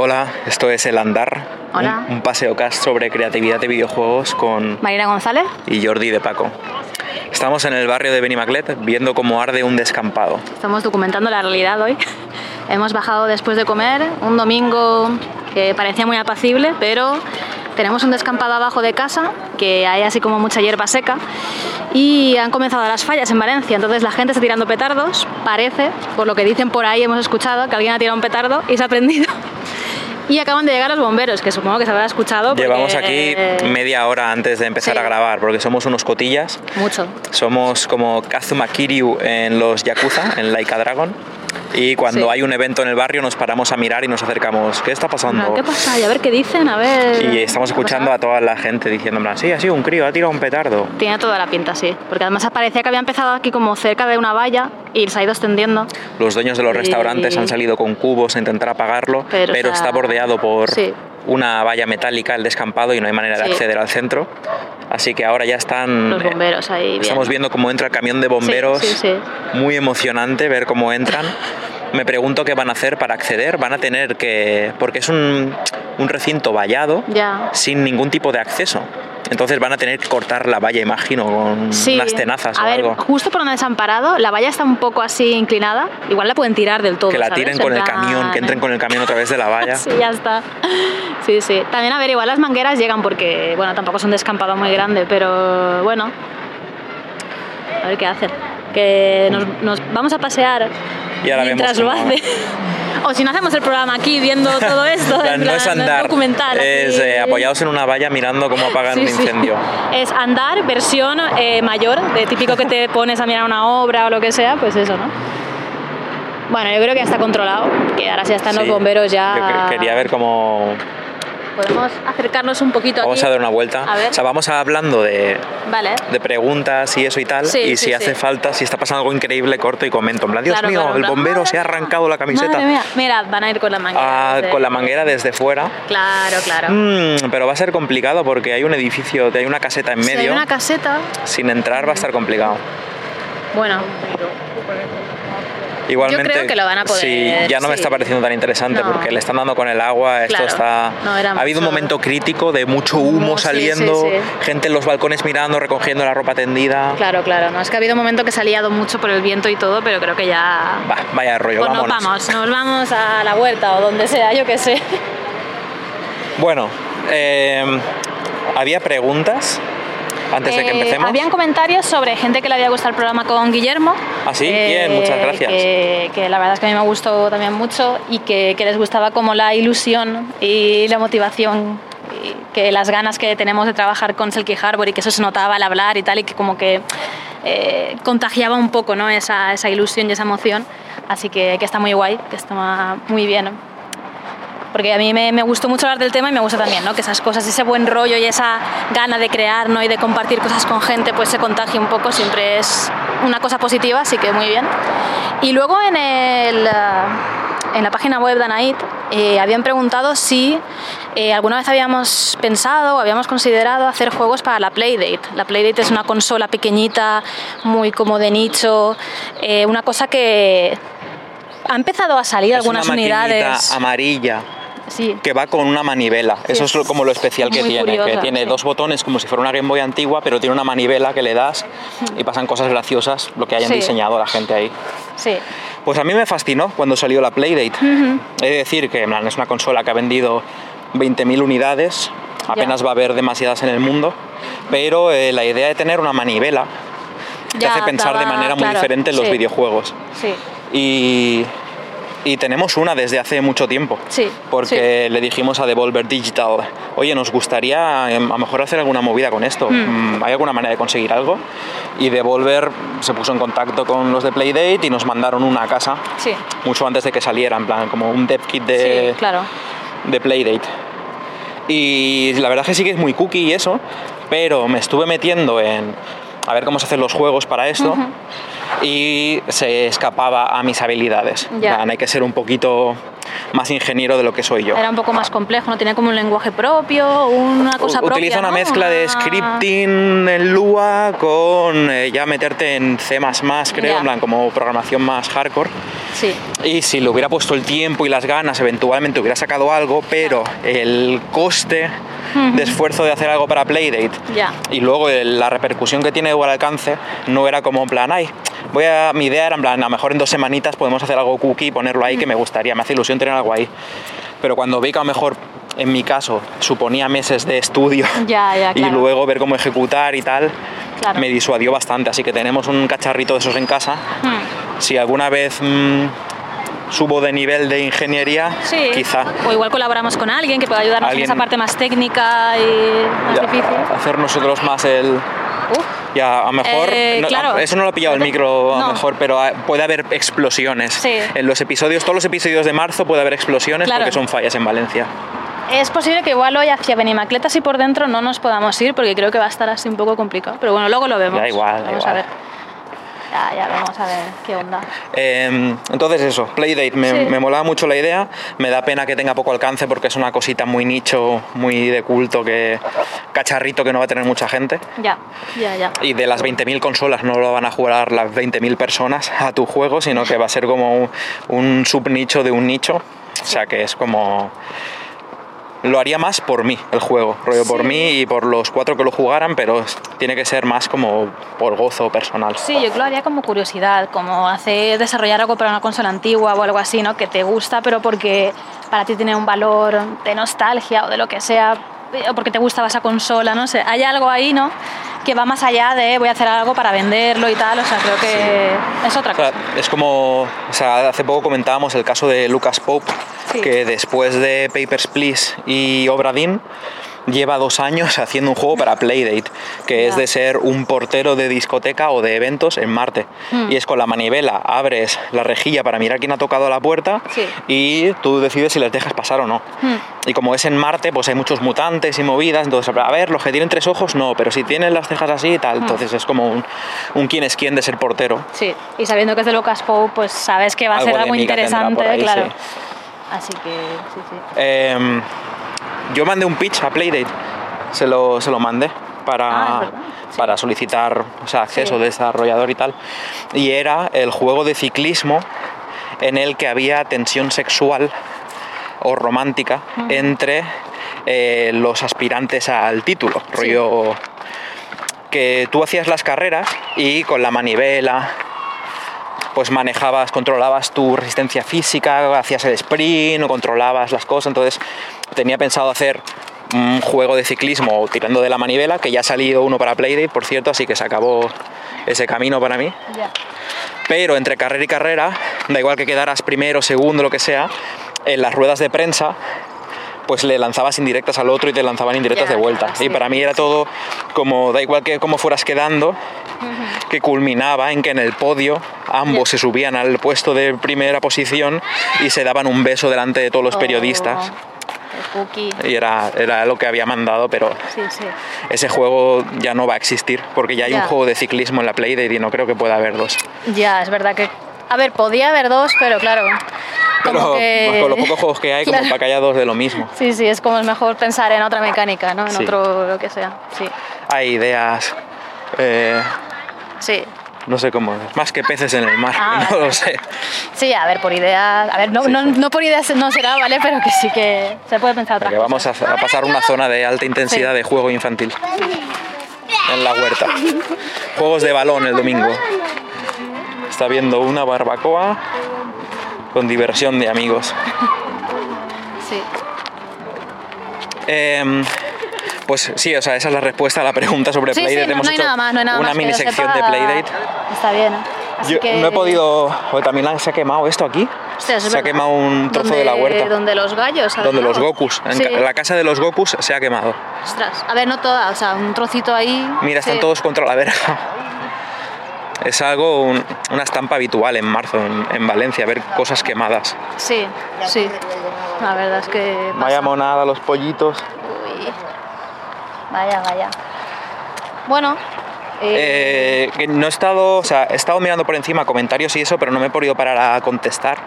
Hola, esto es El Andar, Hola. Un, un paseo cast sobre creatividad de videojuegos con Marina González. y Jordi de Paco. Estamos en el barrio de Benimaclet viendo cómo arde un descampado. Estamos documentando la realidad hoy. Hemos bajado después de comer, un domingo que parecía muy apacible, pero tenemos un descampado abajo de casa, que hay así como mucha hierba seca, y han comenzado las fallas en Valencia. Entonces la gente está tirando petardos, parece, por lo que dicen por ahí, hemos escuchado que alguien ha tirado un petardo y se ha prendido. Y acaban de llegar los bomberos, que supongo que se habrá escuchado. porque- Llevamos aquí media hora antes de empezar Sí. a grabar porque somos unos cotillas. Mucho. Somos como Kazuma Kiryu en los Yakuza, en Laika Dragon. Y cuando Sí. hay un evento en el barrio nos paramos a mirar y nos acercamos. ¿Qué está pasando? ¿Qué pasa? Y a ver qué dicen, a ver... Y estamos ¿qué ha escuchando a toda la gente diciendo, sí, ha sido un crío, ha tirado un petardo. Tiene toda la pinta, sí. Porque además parecía que había empezado aquí como cerca de una valla y se ha ido extendiendo. Los dueños de los Y- restaurantes han salido con cubos a intentar apagarlo, pero, Pero, o sea, está bordeado por sí. una valla metálica, el descampado, y no hay manera de Sí. acceder al centro. Así que ahora ya están... Los bomberos ahí. bien. Estamos viendo cómo entra el camión de bomberos. Sí, sí, Muy emocionante ver cómo entran. Me pregunto qué van a hacer para acceder. Van a tener que... Porque es un, un recinto vallado Ya. sin ningún tipo de acceso. Entonces van a tener que cortar la valla, imagino, con Sí. unas tenazas a o ver, algo. justo por donde se han parado, la valla está un poco así inclinada. Igual la pueden tirar del todo. Que la ¿sabes? tiren En con el plan, camión, que entren con el camión a través de la valla. Sí, ya está. Sí, sí. También, a ver, igual las mangueras llegan porque, bueno, tampoco es un descampado muy grande, pero bueno. A ver qué hacen. Que nos, nos vamos a pasear Y ahora mientras vemos lo hace. O si no hacemos el programa aquí viendo todo esto, En plan, en no plan, es andar, documental. es eh, apoyados en una valla mirando cómo apagan Sí, un sí. incendio. Es andar, versión eh, mayor, de típico que te pones a mirar una obra o lo que sea, pues eso, ¿no? Bueno, yo creo que ya está controlado, que ahora sí están los Sí. bomberos ya. Yo que- quería ver cómo... Podemos acercarnos un poquito Vamos aquí. a dar una vuelta. A ver. O sea, vamos hablando de, Vale. de preguntas y eso y tal. Sí, y sí, si hace falta, si está pasando algo increíble, corto y comento. En plan, Dios Claro, mío, claro, el plan, bombero se ha arrancado la camiseta. Mira, van a ir con la manguera. Ah, desde- con la manguera desde fuera. Claro, claro. Mm, pero va a ser complicado porque hay un edificio, hay una caseta en Si hay medio. una caseta, Sin entrar va a estar complicado. Bueno, Igualmente, creo que lo van a poder, Sí, ya no me está pareciendo tan interesante No. porque le están dando con el agua. Esto Claro. está. No, era ha habido un momento crítico de mucho humo saliendo, sí, sí. gente en los balcones mirando, recogiendo la ropa tendida. claro, claro. No, es que ha habido un momento que se ha liado mucho por el viento y todo, pero creo que ya. Va, vaya rollo, Pues nos vamos, nos vamos a la huerta o donde sea, yo qué sé. Bueno, eh, había preguntas antes de que Eh, empecemos. Habían comentarios sobre gente que le había gustado el programa con Guillermo. Ah, sí, bien, muchas gracias. Que, que la verdad es que a mí me gustó también mucho y que, que les gustaba como la ilusión y la motivación que las ganas que tenemos de trabajar con Selkie Harbour y que eso se notaba al hablar y tal y que como que eh, contagiaba un poco ¿no? esa, esa ilusión y esa emoción. Así que, que está muy guay, que está muy bien. Porque a mí me, me gustó mucho hablar del tema y me gusta también, ¿no? Que esas cosas, ese buen rollo y esa gana de crear, ¿no? Y de compartir cosas con gente, pues se contagie un poco, siempre es una cosa positiva, así que muy bien. Y luego en, el, ah, en la página web de Anait eh, habían preguntado si eh, alguna vez habíamos pensado o habíamos considerado hacer juegos para la Playdate. La Playdate es una consola pequeñita, muy como de nicho, eh, una cosa que ha empezado a salir Es algunas una unidades. amarilla Sí. que va con una manivela. Eso es como lo especial que tiene, que curiosa, tiene sí. dos botones como si fuera una Game Boy antigua, pero tiene una manivela que le das y pasan cosas graciosas, lo que hayan Sí. diseñado la gente ahí. Sí. Pues a mí me fascinó cuando salió la Playdate. He de decir que plan, es una consola que ha vendido 20.000 unidades, apenas va a haber demasiadas en el mundo, pero eh, la idea de tener una manivela te Ya, hace pensar de manera muy claro, diferente en los sí. videojuegos. Sí, Y, y tenemos una desde hace mucho tiempo. Sí, Porque le dijimos a Devolver Digital, oye, nos gustaría em, a lo mejor hacer alguna movida con esto. Mm, ¿Hay alguna manera de conseguir algo? Y Devolver se puso en contacto con los de Playdate y nos mandaron una casa sí, mucho antes de que saliera, en plan, como un dev kit de, sí, claro. de Playdate. Y la verdad es que sí que es muy cookie y eso, pero me estuve metiendo en a ver cómo se hacen los juegos para esto y se escapaba a mis habilidades. Ya. plan, Hay que ser un poquito más ingeniero de lo que soy yo. Era un poco más complejo, no tenía como un lenguaje propio, una cosa propia. Utiliza una ¿no? mezcla de Una- scripting en Lua con eh, ya meterte en C++, creo, Ya. en plan como programación más hardcore. Sí, Y si le hubiera puesto el tiempo y las ganas, eventualmente hubiera sacado algo, pero el coste de esfuerzo de hacer algo para Playdate ya. y luego la repercusión que tiene o el alcance no era como en plan, ay, voy a, mi idea era en plan, a lo mejor en dos semanitas podemos hacer algo cookie y ponerlo ahí que me gustaría, me hace ilusión tener algo ahí. Pero cuando vi que a lo mejor, en mi caso, suponía meses de estudio Ya, ya, y luego ver cómo ejecutar y tal, Claro. me disuadió bastante. Así que tenemos un cacharrito de esos en casa. Hmm. Si alguna vez mm, subo de nivel de ingeniería, Sí. quizá O igual colaboramos con alguien que pueda ayudarnos en esa parte más técnica y más ya, difícil. hacer nosotros más el... Uf, Ya, a lo mejor, Eh, no, claro. eso no lo ha pillado el micro a lo No. mejor, pero puede haber explosiones. Sí. En los episodios, todos los episodios de marzo puede haber explosiones Claro. porque son fallas en Valencia. es posible que igual hoy hacia Benimacletas y por dentro no nos podamos ir porque creo que va a estar así un poco complicado. Pero bueno, luego lo vemos. Da igual, da Vamos igual. a ver. Ya, ya vamos a ver qué onda. Eh, entonces eso, Playdate, me, Sí. me molaba mucho la idea, me da pena que tenga poco alcance porque es una cosita muy nicho, muy de culto, que cacharrito que no va a tener mucha gente. Ya, ya, ya. Y de las 20.000 consolas no lo van a jugar las 20.000 personas a tu juego, sino que va a ser como un, un subnicho de un nicho. O sea que es como... Lo haría más por mí, el juego, rollo por mí y por los cuatro que lo jugaran, pero tiene que ser más como por gozo personal. Sí, yo lo haría como curiosidad, como hacer desarrollar algo para una consola antigua o algo así, ¿no? Que te gusta, pero porque para ti tiene un valor de nostalgia o de lo que sea, o porque te gustaba esa consola, no sé. Hay algo ahí, ¿no? Que va más allá de voy a hacer algo para venderlo y tal, o sea, creo que es otra O sea, cosa. es como, o sea, hace poco comentábamos el caso de Lucas Pope, Sí. que después de Papers, Please y Obra Dinn, lleva dos años haciendo un juego para Playdate, que es de ser un portero de discoteca o de eventos en Marte. Hmm. Y es con la manivela, abres la rejilla para mirar quién ha tocado la puerta Sí. y tú decides si les dejas pasar o no. Hmm. Y como es en Marte, pues hay muchos mutantes y movidas, entonces, a ver, los que tienen tres ojos, no, pero si tienen las cejas así y Hmm. tal, entonces es como un, un quién es quién de ser portero. Sí, y sabiendo que es de Lucas Pope, pues sabes que va a Algo ser algo interesante, ahí, claro. sí. Así que, sí, sí. Em, yo mandé un pitch a Playdate, se lo, se lo mandé para, Ah, sí. para solicitar o sea, acceso Sí. de desarrollador y tal. Y era el juego de ciclismo en el que había tensión sexual o romántica entre eh, los aspirantes al título. Rollo que tú hacías las carreras y con la manivela pues manejabas, controlabas tu resistencia física, hacías el sprint o controlabas las cosas. Entonces tenía pensado hacer un juego de ciclismo tirando de la manivela, que ya ha salido uno para Playdate, por cierto, así que se acabó ese camino para mí. Pero entre carrera y carrera, da igual que quedaras primero, segundo, lo que sea, en las ruedas de prensa, pues le lanzabas indirectas al otro y te lanzaban indirectas de vuelta. sí, y para mí era todo como, da igual que cómo fueras quedando, que culminaba en que en el podio ambos se subían al puesto de primera posición y se daban un beso delante de todos los periodistas. Oh, el cookie. Y era, era lo que había mandado, pero Sí, sí. ese juego ya no va a existir, porque ya hay un juego de ciclismo en la Playdate y no creo que pueda haber dos. Ya, es verdad que. A ver, podía haber dos, pero claro. Como Pero que... con los pocos juegos que hay, como para que haya dos de lo mismo. Sí, sí, es como es mejor pensar en otra mecánica, ¿no? En Sí. otro lo que sea. Sí, Hay ideas, eh, sí. no sé cómo, más que peces en el mar, Ah, no lo sé. Sí, a ver, por ideas. A ver, no, Sí, no, no por ideas no será, ¿vale? Pero que sí que se puede pensar otra vamos a, a pasar una zona de alta intensidad Sí. de juego infantil en la huerta. Juegos de balón el domingo. Está viendo una barbacoa con diversión de amigos. Sí. Em, Pues sí, o sea, esa es la respuesta a la pregunta sobre Sí, sí, Playdate. no, Hemos no hay hecho nada más, no hay nada una más. mini sección de. Playdate. Está bien. Así Yo que... no he podido. o también se ha quemado esto aquí. Hostia, se ha quemado un trozo de la huerta. Donde los gallos. al Donde los. Gokus. En Sí. ca- la casa de los Gokus se ha quemado. Ostras. A ver, no toda, o sea, un trocito ahí. Mira, están sí. todos contra la verja. Es algo, un- una estampa habitual en marzo en, en Valencia, ver cosas quemadas. Sí, sí. La verdad es que. pasa. Vaya monada, los pollitos. Uy. Vaya, vaya. Bueno. eh, Eh, que no he estado, o sea, he estado mirando por encima comentarios y eso, pero no me he podido parar a contestar.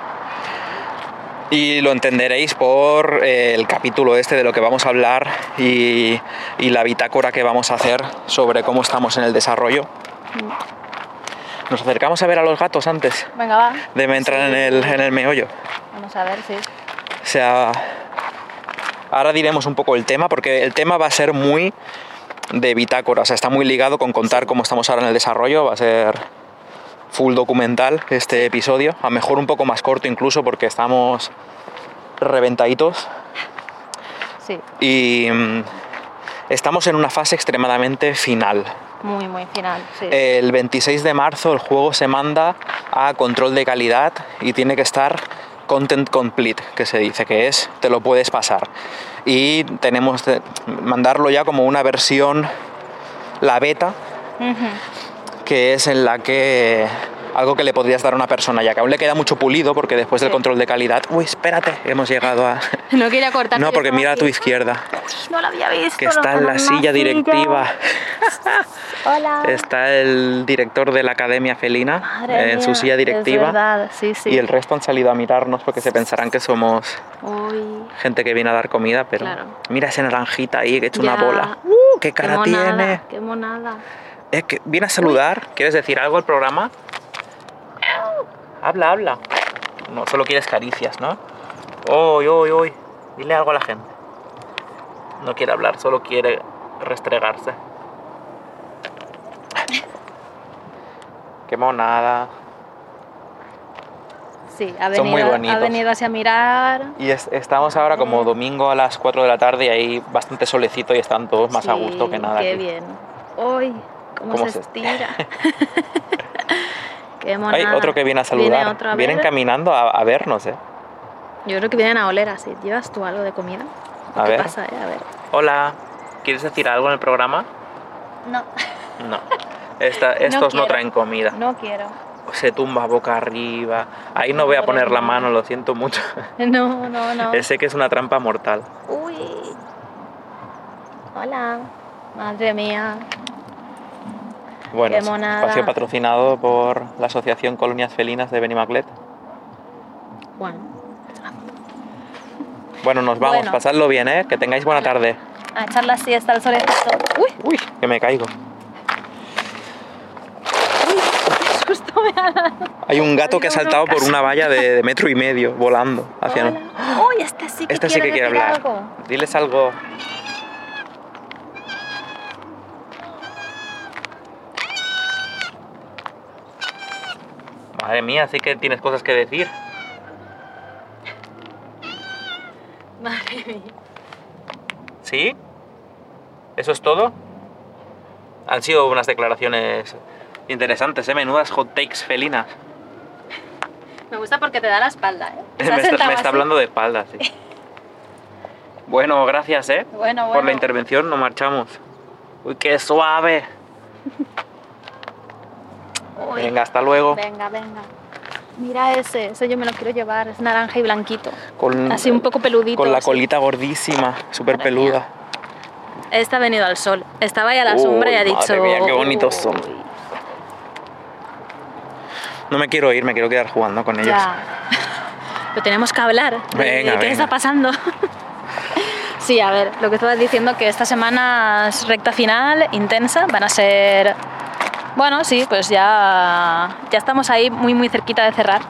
Y lo entenderéis por eh, el capítulo este de lo que vamos a hablar y, y la bitácora que vamos a hacer sobre cómo estamos en el desarrollo. Nos acercamos a ver a los gatos antes Venga, va. de entrar en el, en el meollo. Vamos a ver, sí. O sea, ahora diremos un poco el tema, porque el tema va a ser muy de bitácora, o sea, está muy ligado con contar cómo estamos ahora en el desarrollo, va a ser full documental este episodio, a lo mejor un poco más corto incluso porque estamos reventaditos Sí, y mm, estamos en una fase extremadamente final. Muy, muy final. Sí. El 26 de marzo el juego se manda a control de calidad y tiene que estar content complete, que se dice que es, te lo puedes pasar. Y tenemos que mandarlo ya como una versión, la beta, que es en la que algo que le podrías dar a una persona, ya que aún le queda mucho pulido porque después del control de calidad, uy, espérate, hemos llegado a... No quería cortar. No, porque mira a tu izquierda, No la había visto. que está en la silla directiva. Hola. Está el director de la Academia Felina Madre en su silla Es directiva. verdad, sí, sí. Y el resto han salido a mirarnos porque se pensarán que somos Uy. gente que viene a dar comida, pero Claro. mira ese naranjita ahí que ha hecho una bola. ¡Uh! ¡Qué cara monada, tiene! Qué monada. Es que viene a saludar. ¿Quieres decir algo al programa? Habla, habla. No, solo quieres caricias, ¿no? Uy, uy, uy. Dile algo a la gente. No quiere hablar, solo quiere restregarse. Qué monada. Sí, ha Son muy venido, ha bonitos. venido así a mirar. Y es- estamos ahora como domingo a las 4 de la tarde y hay bastante solecito y están todos más a gusto que nada. Qué aquí. bien. Uy, cómo, ¿Cómo se, se- estira. qué Hay otro que viene a Viene saludar. otro a Vienen ver. caminando a, a vernos, ¿eh? Yo creo que vienen a oler así. ¿Llevas tú algo de comida? A ¿Qué ver. pasa, eh? A ver. Hola, ¿quieres decir algo en el programa? No, No. Esta- estos no, traen comida. no quiero. Se tumba boca arriba. Ahí no voy a poner la mano, lo siento mucho. No, no, no. Sé que es una trampa mortal. Uy. Hola. Madre mía. Bueno, es un espacio patrocinado por la Asociación Colonias Felinas de Benimaclet. Bueno. Bueno, nos vamos. Bueno. Pasadlo bien, ¿eh? Que tengáis buena tarde. A echar la siesta al solecito. Uy, Uy, que me caigo. qué susto me ha dado. Hay un gato que ha saltado por una valla de, de metro y medio volando hacia Hola. Uy, este sí que Este sí que quiere hablar. algo. Diles algo. Madre mía, sí que tienes cosas que decir. Madre mía. ¿Sí? ¿Eso es todo? Han sido unas declaraciones interesantes, ¿eh? Menudas hot takes felinas. Me gusta porque te da la espalda, ¿eh? Me está, me está así. hablando de espaldas, sí. Bueno, gracias, ¿eh? Bueno, bueno. Por la intervención, nos marchamos. Uy, qué suave. Venga, hasta luego. Venga, venga. Mira ese, ese yo me lo quiero llevar, es naranja y blanquito. Con, Así un poco peludito. Con la así. colita gordísima, súper peluda. Este ha venido al sol. Estaba ahí a la Uy, sombra y ha madre dicho. mía, qué bonitos son. "Uy, No me quiero ir, me quiero quedar jugando con ellos. Ya. Pero tenemos que hablar. Venga, de ¿Qué venga. está pasando? sí, a ver, lo que estabas diciendo que esta semana es recta final, intensa, van a ser. Bueno, sí, pues ya, ya estamos ahí muy, muy cerquita de cerrar.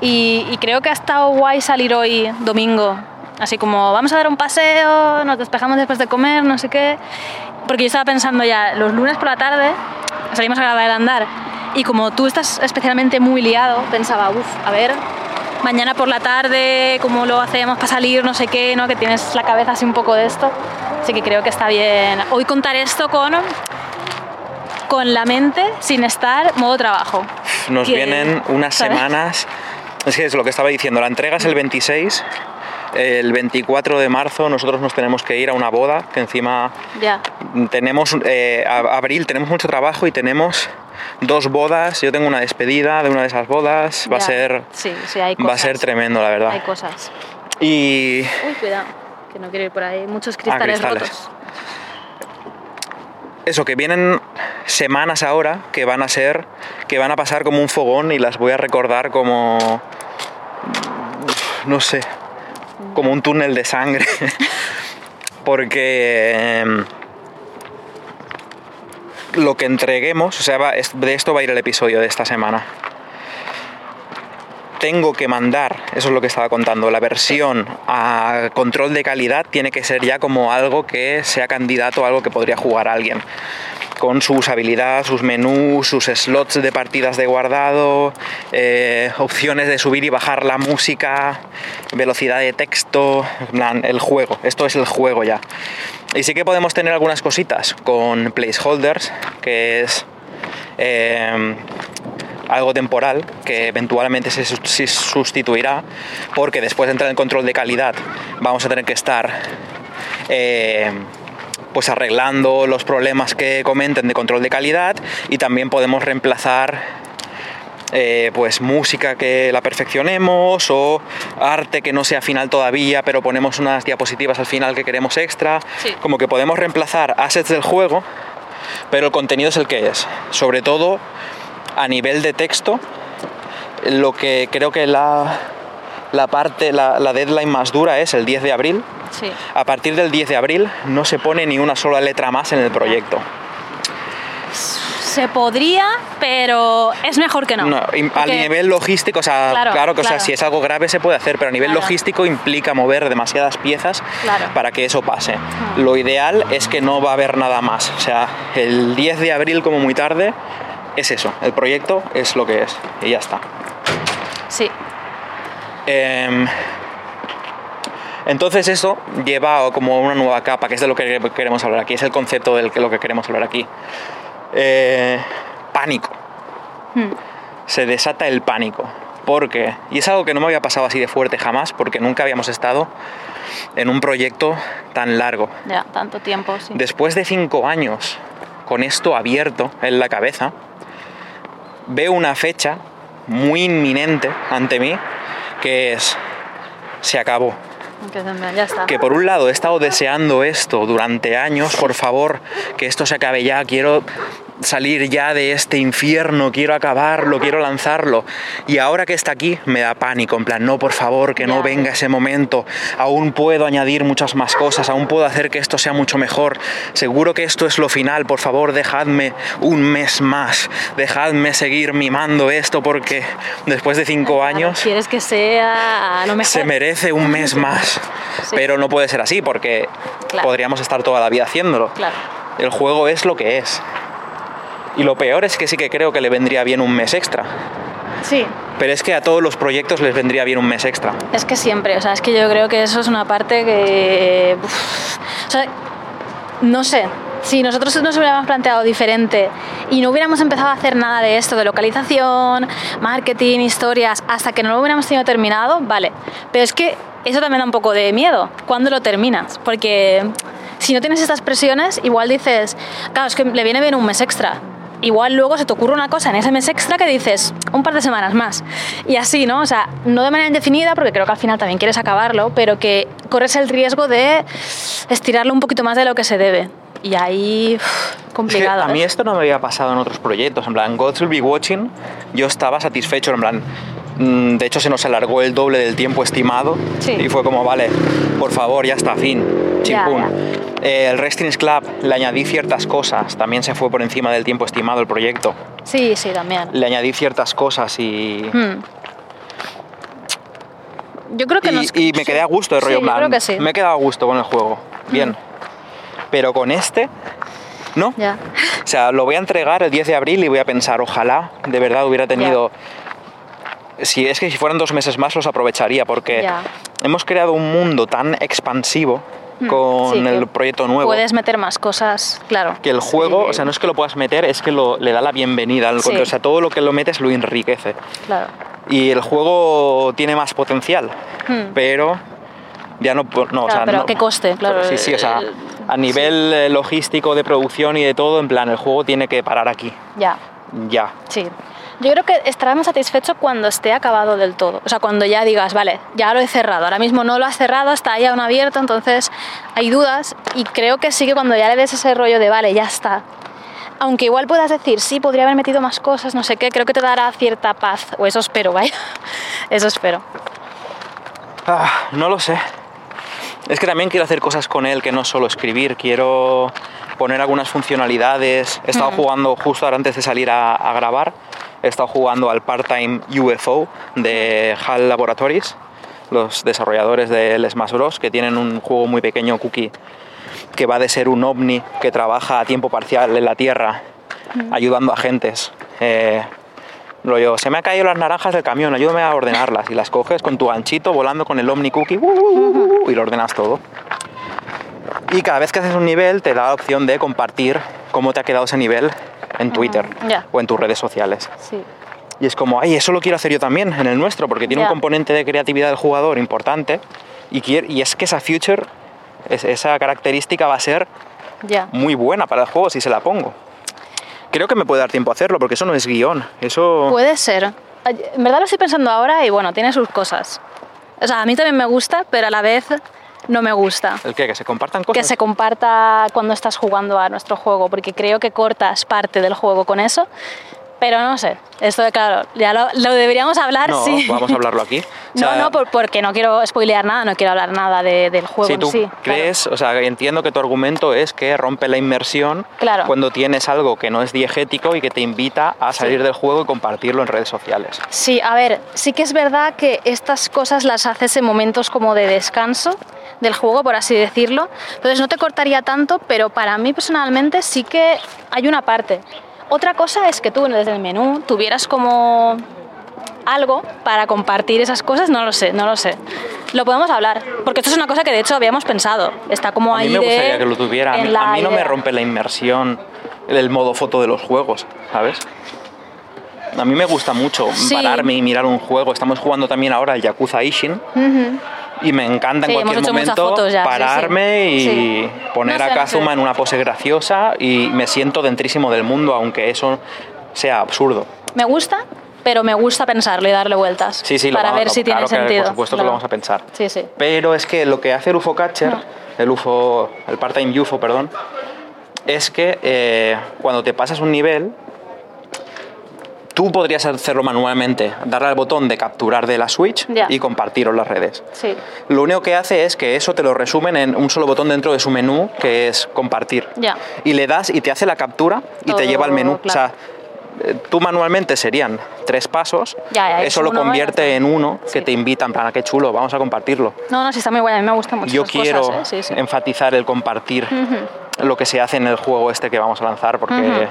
Y, creo que ha estado guay salir hoy, domingo. Así como, vamos a dar un paseo, nos despejamos después de comer, no sé qué. Porque yo estaba pensando ya, los lunes por la tarde salimos a grabar el andar. Y como tú estás especialmente muy liado, pensaba, uff, a ver, mañana por la tarde, cómo lo hacemos para salir, no sé qué, ¿no? Que tienes la cabeza así un poco de esto. Así que creo que está bien hoy contar esto con con la mente sin estar modo trabajo. Nos Que- vienen unas ¿sabes? semanas. Es que es lo que estaba diciendo. La entrega es el 26. El 24 de marzo nosotros nos tenemos que ir a una boda que encima Ya. tenemos eh, abril tenemos mucho trabajo y tenemos dos bodas yo tengo una despedida de una de esas bodas va a ser Sí, sí, hay va a cosas. ser tremendo la Hay verdad cosas. y Uy, cuidado, que no quiero ir por ahí. Muchos cristales, cristales. rotos. Eso que vienen semanas ahora que van a ser que van a pasar como un fogón y las voy a recordar como no sé como un túnel de sangre. Porque em, lo que entreguemos o sea de esto va a ir el episodio de esta semana tengo que mandar, eso es lo que estaba contando, la versión a control de calidad tiene que ser ya como algo que sea candidato a algo que podría jugar alguien. Con su usabilidad, sus menús, sus slots de partidas de guardado, eh, opciones de subir y bajar la música, velocidad de texto, el juego. Esto es el juego ya. Y sí que podemos tener algunas cositas con placeholders, que es eh, algo temporal que eventualmente se, sus- se sustituirá porque después de entrar en control de calidad vamos a tener que estar eh, pues arreglando los problemas que comenten de control de calidad y también podemos reemplazar eh, pues música que la perfeccionemos o arte que no sea final todavía pero ponemos unas diapositivas al final que queremos extra Sí. como que podemos reemplazar assets del juego pero el contenido es el que es sobre todo a nivel de texto lo que creo que la, la parte la, la deadline más dura es el 10 de abril Sí. a partir del 10 de abril no se pone ni una sola letra más en el proyecto Se podría, pero es mejor que no. No, Porque- nivel logístico, o sea, claro, Claro, que o sea, si es algo grave se puede hacer, pero a nivel Claro. logístico implica mover demasiadas piezas para que eso pase. Hmm. Lo ideal es que no va a haber nada más. O sea, el 10 de abril como muy tarde es eso, el proyecto es lo que es y ya está. Sí. Em, entonces eso lleva como una nueva capa, que es de lo que queremos hablar aquí, es el concepto de lo que queremos hablar aquí. Eh, pánico. Hmm. Se desata el pánico. Porque, y es algo que no me había pasado así de fuerte jamás, porque nunca habíamos estado en un proyecto tan largo. Ya, tanto tiempo, sí. Después de cinco años con esto abierto en la cabeza, veo una fecha muy inminente ante mí, que es, se acabó. Que Ya está. Que por un lado he estado deseando esto durante años, por favor, que esto se acabe ya, quiero salir ya de este infierno, quiero acabarlo, quiero lanzarlo. Y ahora que está aquí me da pánico, en plan, no, por favor, que no venga ese momento, aún puedo añadir muchas más cosas, aún puedo hacer que esto sea mucho mejor. Seguro que esto es lo final, por favor, dejadme un mes más, dejadme seguir mimando esto porque después de cinco años Quieres que sea lo mejor. se merece un mes más. Sí. Pero no puede ser así porque Claro. podríamos estar toda la vida haciéndolo. Claro. El juego es lo que es. Y lo peor es que sí que creo que le vendría bien un mes extra. Sí. Pero es que a todos los proyectos les vendría bien un mes extra. Es que siempre, o sea, es que yo creo que eso es una parte que. uf, o sea, no sé. Si nosotros nos hubiéramos planteado diferente y no hubiéramos empezado a hacer nada de esto, de localización, marketing, historias, hasta que no lo hubiéramos tenido terminado, vale. Pero es que eso también da un poco de miedo. ¿Cuándo lo terminas? Porque si no tienes estas presiones, igual dices, claro, es que le viene bien un mes extra. Igual luego se te ocurre una cosa en ese mes extra que dices un par de semanas más. Y así, ¿no? O sea, no de manera indefinida, porque creo que al final también quieres acabarlo, pero que corres el riesgo de estirarlo un poquito más de lo que se debe. Y ahí, uf, Es que complicado. a mí esto no me había pasado en otros proyectos. En plan, Gods Will Be Watching, yo estaba satisfecho. En plan, mm, de hecho, se nos alargó el doble del tiempo estimado. Sí. Y fue como, vale, por favor, ya está, fin. Chimpún. Eh, el Wrestling's Club le añadí ciertas cosas. También se fue por encima del tiempo estimado el proyecto. Sí, sí, también. Le añadí ciertas cosas y. Hmm. Yo creo que y, nos- y me quedé a gusto de rollo. Sí, en yo plan, creo que sí. Hmm. Me he quedado a gusto con el juego. Bien. Pero con este, no. Ya. O sea, lo voy a entregar el 10 de abril y voy a pensar, ojalá de verdad hubiera tenido si es que si fueran dos meses más los aprovecharía porque Ya. hemos creado un mundo tan expansivo con Mm, sí, que el proyecto nuevo Puedes meter más cosas, claro. que el juego, Sí, o sea, no es que lo puedas meter, es que lo, le da la bienvenida al Sí. O sea, todo lo que lo metes lo enriquece. Claro. Y el juego tiene más potencial, Hmm. pero ya no... no o sea, pero no- ¿a qué coste? Claro, Sí, sí, o sea, el- a nivel eh, logístico de producción y de todo, en plan, el juego tiene que parar aquí. Ya, Ya. sí. Yo creo que estarás más satisfecho cuando esté acabado del todo. O sea, cuando ya digas, vale, ya lo he cerrado. Ahora mismo no lo has cerrado, está ahí aún abierto, entonces hay dudas. Y creo que sí que cuando ya le des ese rollo de, vale, ya está. Aunque igual puedas decir, sí, podría haber metido más cosas, no sé qué, creo que te dará cierta paz. O eso espero, vaya. Eso espero. Ah, no lo sé. Es que también quiero hacer cosas con él que no solo escribir, quiero poner algunas funcionalidades. He estado jugando justo ahora antes de salir a, a grabar, he estado jugando al part-time UFO de HAL Laboratories, los desarrolladores del Smash Bros, que tienen un juego muy pequeño, Cookie, que va de ser un ovni que trabaja a tiempo parcial en la Tierra, ayudando a gentes. Eh, se me han caído las naranjas del camión, ayúdame a ordenarlas. Y las coges con tu ganchito volando con el Omni Cookie uh, uh, uh, uh, y lo ordenas todo. Y cada vez que haces un nivel te da la opción de compartir cómo te ha quedado ese nivel en Twitter ya. o en tus redes sociales. Sí. Y es como, ay, eso lo quiero hacer yo también en el nuestro, porque tiene Ya. un componente de creatividad del jugador importante. Y, quier- y es que esa feature, es- esa característica va a ser Ya. muy buena para el juego si se la pongo. Creo que me puede dar tiempo a hacerlo, porque eso no es guion. Eso. Puede ser. En verdad lo estoy pensando ahora y bueno, tiene sus cosas. O sea, a mí también me gusta, pero a la vez no me gusta. ¿El qué? ¿Que se compartan cosas? Que se comparta cuando estás jugando a nuestro juego, porque creo que cortas parte del juego con eso. Pero no sé, esto de claro, ya lo, lo deberíamos hablar, No, sí. vamos a hablarlo aquí. O no, sea, no, por- porque no quiero spoilear nada, no quiero hablar nada de- del juego Si en tú sí. claro. crees, o sea, entiendo que tu argumento es que rompe la inmersión Claro. cuando tienes algo que no es diegético y que te invita a salir del juego y compartirlo en redes sociales. Sí, a ver, sí que es verdad que estas cosas las haces en momentos como de descanso del juego, por así decirlo. Entonces no te cortaría tanto, pero para mí personalmente sí que hay una parte. Otra cosa es que tú desde el menú tuvieras como algo para compartir esas cosas, no lo sé, no lo sé. Lo podemos hablar, porque esto es una cosa que de hecho habíamos pensado. Está como A ahí mí me de- gustaría que lo tuviera. A mí, a no me rompe la inmersión el modo foto de los juegos, ¿sabes? A mí me gusta mucho Sí. pararme y mirar un juego. Estamos jugando también ahora el Yakuza Ishin. Y me encanta en Sí, cualquier momento sí, sí. pararme y poner No sé, a no Kazuma sé. en una pose graciosa y me siento dentrísimo del mundo, aunque eso sea absurdo. Me gusta, pero me gusta pensarlo y darle vueltas Sí, sí, lo para ver si tiene que sentido. Por supuesto que lo vamos a pensar. Sí, sí. Pero es que lo que hace el UFO Catcher, el UFO, el part-time UFO, perdón, es que eh, cuando te pasas un nivel, tú podrías hacerlo manualmente, darle al botón de capturar de la Switch y compartirlo en las redes. Sí, Lo único que hace es que eso te lo resumen en un solo botón dentro de su menú, que es compartir. Ya. Y le das y te hace la captura y Todo, te lleva al menú. claro. O sea, eh, tú manualmente serían tres pasos, Ya, ya, es eso lo convierte en uno que Sí. te invita, en plan, "Ah, qué chulo, vamos a compartirlo. No, no, sí está muy guay, a mí me gustan mucho Yo quiero cosas, ¿eh? Sí, enfatizar el compartir lo que se hace en el juego este que vamos a lanzar porque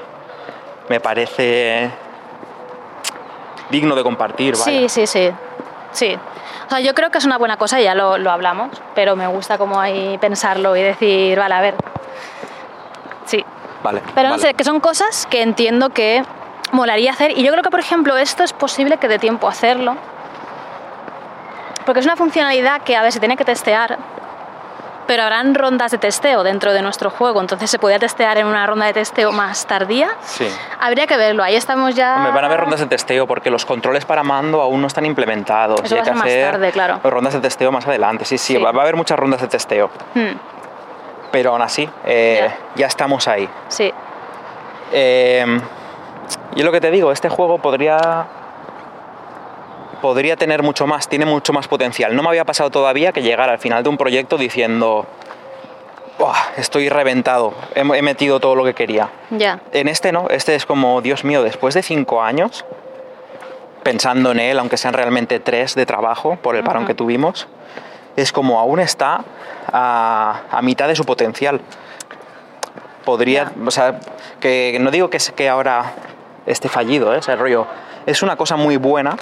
me parece digno de compartir. vaya. Sí, sí, sí. Sí. O sea, yo creo que es una buena cosa, ya lo, lo hablamos, pero me gusta como ahí pensarlo y decir, vale, a ver. Sí. Vale, Pero no vale. sé, que son cosas que entiendo que molaría hacer. Y yo creo que, por ejemplo, esto es posible que dé tiempo a hacerlo. Porque es una funcionalidad que, a ver, se tiene que testear. Pero habrán rondas de testeo dentro de nuestro juego. Entonces se podría testear en una ronda de testeo más tardía. Sí. Habría que verlo. Ahí estamos ya. Hombre, van a haber rondas de testeo porque los controles para mando aún no están implementados. Eso y va hay que más hacer tarde, claro. rondas de testeo más adelante. Sí, sí, Sí. Va, a haber muchas rondas de testeo. Hmm, Pero aún así, eh, ya estamos ahí. sí. Eh, y es lo que te digo, este juego podría podría tener mucho más, tiene mucho más potencial. No me había pasado todavía que llegar al final de un proyecto diciendo, "Buah, estoy reventado, he, he metido todo lo que quería. Ya. En este no, este es como, Dios mío, después de cinco años, pensando en él, aunque sean realmente tres de trabajo por el parón Ujú. que tuvimos, es como aún está a, a mitad de su potencial. Podría, Ya. o sea, que no digo que, que ahora esté fallido, ¿eh? ese rollo. Es una cosa muy buena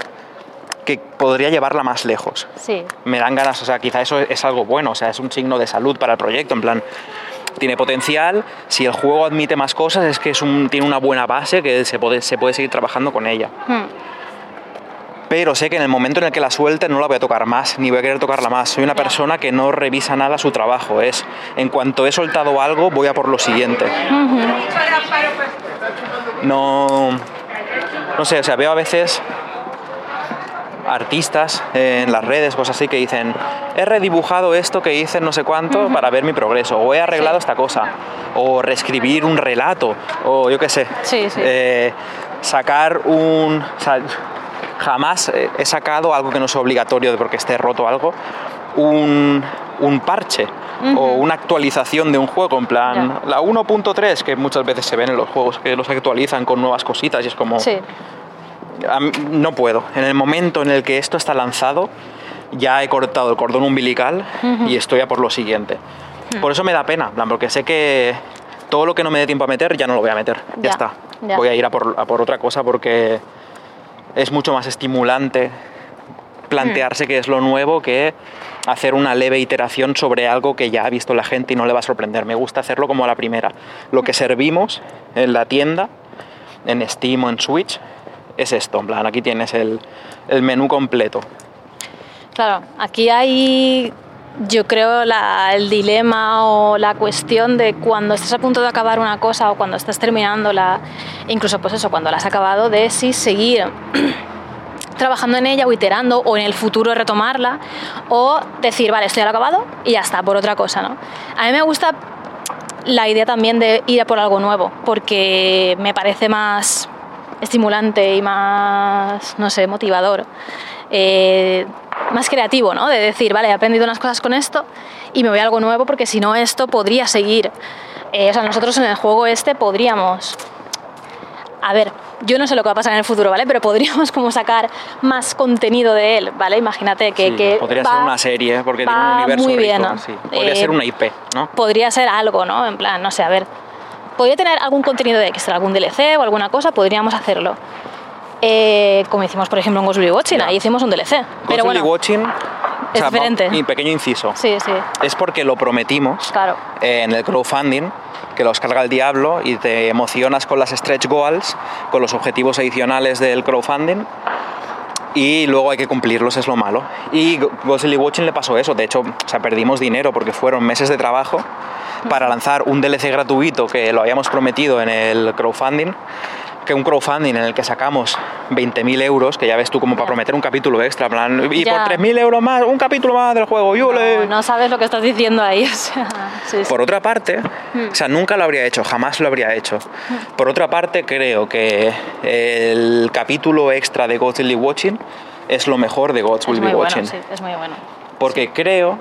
que podría llevarla más lejos. Sí. Me dan ganas, o sea, quizá eso es algo bueno, o sea, es un signo de salud para el proyecto, en plan, tiene potencial, si el juego admite más cosas es que es un, tiene una buena base que se puede, se puede seguir trabajando con ella. Hmm. Pero sé que en el momento en el que la suelte no la voy a tocar más, ni voy a querer tocarla más. Soy una persona que no revisa nada su trabajo, es en cuanto he soltado algo voy a por lo siguiente. No, no sé, o sea, veo a veces artistas en las redes, cosas así, que dicen, he redibujado esto que hice no sé cuánto para ver mi progreso, o he arreglado esta cosa, o reescribir un relato, o yo qué sé. Sí, sí. Eh, sacar un... o sea, jamás he sacado algo que no sea obligatorio de porque esté roto algo, un, un parche o una actualización de un juego, en plan, la 1.3, que muchas veces se ven en los juegos, que los actualizan con nuevas cositas y es como... Sí. No puedo. En el momento en el que esto está lanzado, ya he cortado el cordón umbilical y estoy a por lo siguiente. Hmm. Por eso me da pena, porque sé que todo lo que no me dé tiempo a meter ya no lo voy a meter. Ya, Ya, está. ya. Voy a ir a por, a por otra cosa porque es mucho más estimulante plantearse qué es lo nuevo que hacer una leve iteración sobre algo que ya ha visto la gente y no le va a sorprender. Me gusta hacerlo como a la primera. Lo que servimos en la tienda, en Steam o en Switch, es esto. En plan, aquí tienes el, el menú completo. Claro, aquí hay, yo creo, el dilema o la cuestión de cuando estás a punto de acabar una cosa o cuando estás terminándola, incluso pues eso, cuando la has acabado, de si seguir trabajando en ella o iterando o en el futuro retomarla o decir, vale, estoy al acabado y ya está, por otra cosa, ¿no? A mí me gusta la idea también de ir a por algo nuevo, porque me parece más estimulante y más, no sé, motivador, eh, más creativo, ¿no? De decir, vale, he aprendido unas cosas con esto y me voy a algo nuevo porque si no esto podría seguir. Eh, o sea, nosotros en el juego este podríamos... A ver, yo no sé lo que va a pasar en el futuro, ¿vale? Pero podríamos como sacar más contenido de él, ¿vale? Imagínate que... Sí, que podría va- ser una serie, porque tiene un universo muy rico. bien, sí. Podría eh, ser una IP, ¿no? podría ser algo, ¿no? En plan, no sé, a ver, podría tener algún contenido de extra, algún DLC o alguna cosa, podríamos hacerlo. Eh, como hicimos, por ejemplo, en Ghostly Watching, ahí hicimos un DLC. Pero Constantly bueno, Watching, es va- diferente. y pequeño inciso. sí, sí, Es porque lo prometimos claro. en el crowdfunding, que los carga el diablo y te emocionas con las stretch goals, con los objetivos adicionales del crowdfunding. Y luego hay que cumplirlos, es lo malo. Y Ghostly Watching le pasó eso. De hecho, o sea, perdimos dinero porque fueron meses de trabajo para lanzar un DLC gratuito que lo habíamos prometido en el crowdfunding. Que un crowdfunding en el que sacamos 20.000 euros, que ya ves tú como para prometer un capítulo extra. plan, y Ya. por 3.000 euros más, un capítulo más del juego. ¡yule! No, no sabes lo que estás diciendo ahí, o sea, sí, sí. Por otra parte, Hmm. o sea, nunca lo habría hecho, jamás lo habría hecho. Por otra parte, creo que el capítulo extra de Gods Will Be Watching es lo mejor de Gods es Will Be bueno, Watching. sí, es muy bueno. Porque creo,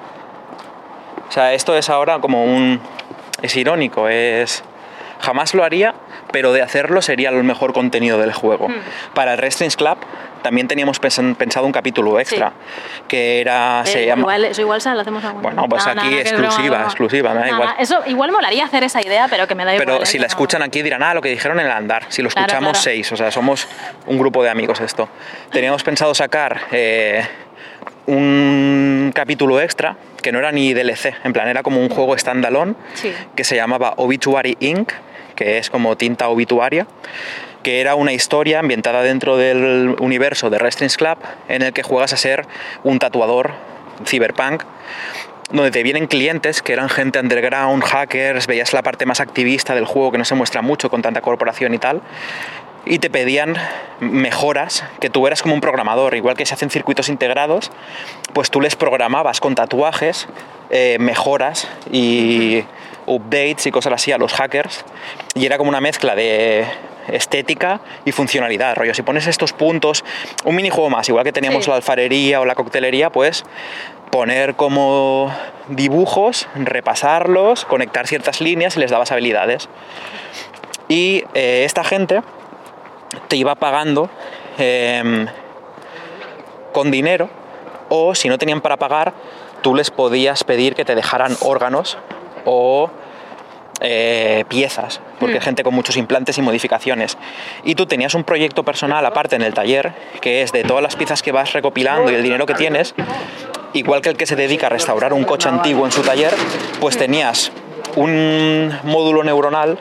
o sea, esto es ahora como un... es irónico, es... Jamás lo haría, pero de hacerlo sería el mejor contenido del juego. Hmm. Para el Wrestling's Club también teníamos pensado un capítulo extra, que era... se Eh, llama, igual, eso igual se lo hacemos algún Bueno, pues No, aquí no, exclusiva, exclusiva, me da igual. eso igual molaría hacer esa idea, pero que me da igual. Pero ¿eh? si que la escuchan aquí dirán, ah, lo que dijeron en el andar. Si lo Claro, escuchamos claro. seis, o sea, somos un grupo de amigos esto. Teníamos pensado sacar eh, un capítulo extra, que no era ni DLC, en plan era como un juego standalone, Sí. que se llamaba Obituary Inc., que es como tinta obituaria, que era una historia ambientada dentro del universo de Wrestling's Club, en el que juegas a ser un tatuador cyberpunk donde te vienen clientes que eran gente underground, hackers, veías la parte más activista del juego que no se muestra mucho con tanta corporación y tal, y te pedían mejoras, que tú eras como un programador, igual que se hacen circuitos integrados, pues tú les programabas con tatuajes eh, mejoras y updates y cosas así a los hackers, y era como una mezcla de estética y funcionalidad, rollo, si pones estos puntos, un minijuego más, igual que teníamos Sí. la alfarería o la coctelería, pues poner como dibujos, repasarlos, conectar ciertas líneas y les dabas habilidades. Y eh, esta gente te iba pagando em, con dinero o si no tenían para pagar, tú les podías pedir que te dejaran órganos o eh, piezas, porque Mm. gente con muchos implantes y modificaciones. Y tú tenías un proyecto personal aparte en el taller, que es de todas las piezas que vas recopilando y el dinero que tienes, igual que el que se dedica a restaurar un coche antiguo en su taller, pues tenías un módulo neuronal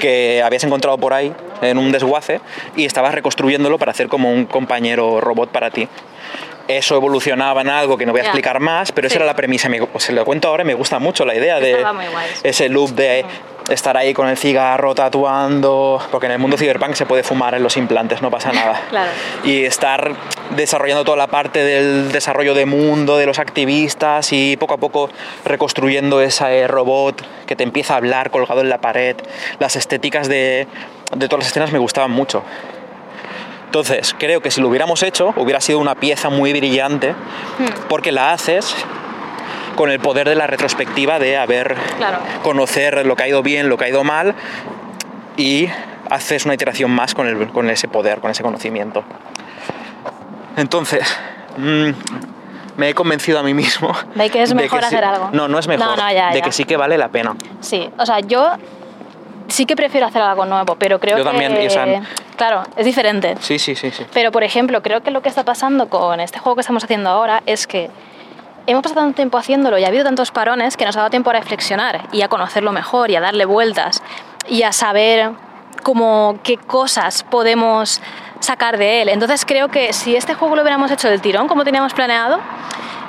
que habías encontrado por ahí en un desguace y estabas reconstruyéndolo para hacer como un compañero robot para ti. Eso evolucionaba en algo que no voy a explicar más, pero esa era la premisa. Me, pues, se lo cuento ahora y me gusta mucho la idea de ese loop de estar ahí con el cigarro tatuando, porque en el mundo cyberpunk se puede fumar en los implantes, no pasa nada. Claro. Y estar desarrollando toda la parte del desarrollo de mundo, de los activistas y poco a poco reconstruyendo ese robot que te empieza a hablar colgado en la pared. Las estéticas de, de todas las escenas me gustaban mucho. Entonces, creo que si lo hubiéramos hecho, hubiera sido una pieza muy brillante, porque la haces con el poder de la retrospectiva de haber Claro. conocer lo que ha ido bien, lo que ha ido mal y haces una iteración más con, el- con ese poder, con ese conocimiento. Entonces, mm, me he convencido a mí mismo De que es mejor hacer algo. No, no es mejor. No, no, ya, de ya. que sí que vale la pena. Sí, o sea, yo sí que prefiero hacer algo nuevo, pero creo Yo que... también, y, o sea, claro, es diferente. Sí, sí, sí, sí. Pero, por ejemplo, creo que lo que está pasando con este juego que estamos haciendo ahora es que hemos pasado tanto tiempo haciéndolo y ha habido tantos parones que nos ha dado tiempo a reflexionar y a conocerlo mejor y a darle vueltas y a saber cómo qué cosas podemos sacar de él. Entonces creo que si este juego lo hubiéramos hecho del tirón como teníamos planeado,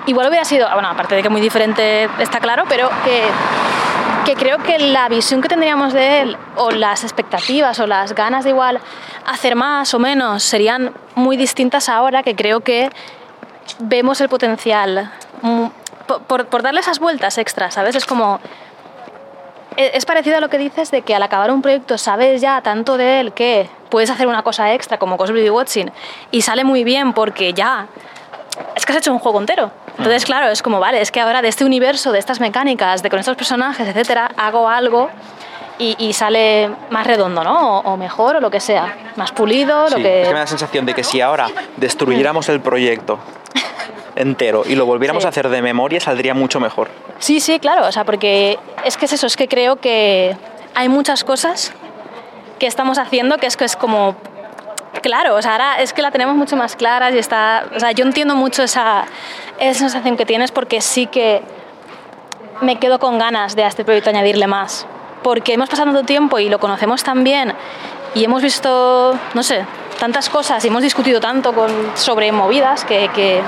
igual hubiera sido, bueno, aparte de que muy diferente está claro, pero que que creo que la visión que tendríamos de él o las expectativas o las ganas de igual hacer más o menos serían muy distintas ahora que creo que vemos el potencial mm, por, por- por darle esas vueltas extras, ¿sabes? Es como... e- Es parecido a lo que dices de que al acabar un proyecto sabes ya tanto de él que puedes hacer una cosa extra como Cosby Watching y sale muy bien porque ya es que has hecho un juego entero. Entonces, claro, es como, vale, es que ahora de este universo, de estas mecánicas, de con estos personajes, etcétera, hago algo y, y sale más redondo, ¿no? O, o mejor, o lo que sea. Más pulido, lo Sí, que. Es que me da la sensación de que si ahora destruyéramos el proyecto entero y lo volviéramos Sí. a hacer de memoria, saldría mucho mejor. Sí, sí, claro, o sea, porque es que es eso, es que creo que hay muchas cosas que estamos haciendo que es que es como claro, o sea, ahora es que la tenemos mucho más claras y está, o sea, yo entiendo mucho esa, esa sensación que tienes porque sí que me quedo con ganas de a este proyecto añadirle más, porque hemos pasado tanto tiempo y lo conocemos tan bien y hemos visto, no sé, tantas cosas y hemos discutido tanto con, sobre movidas que, que,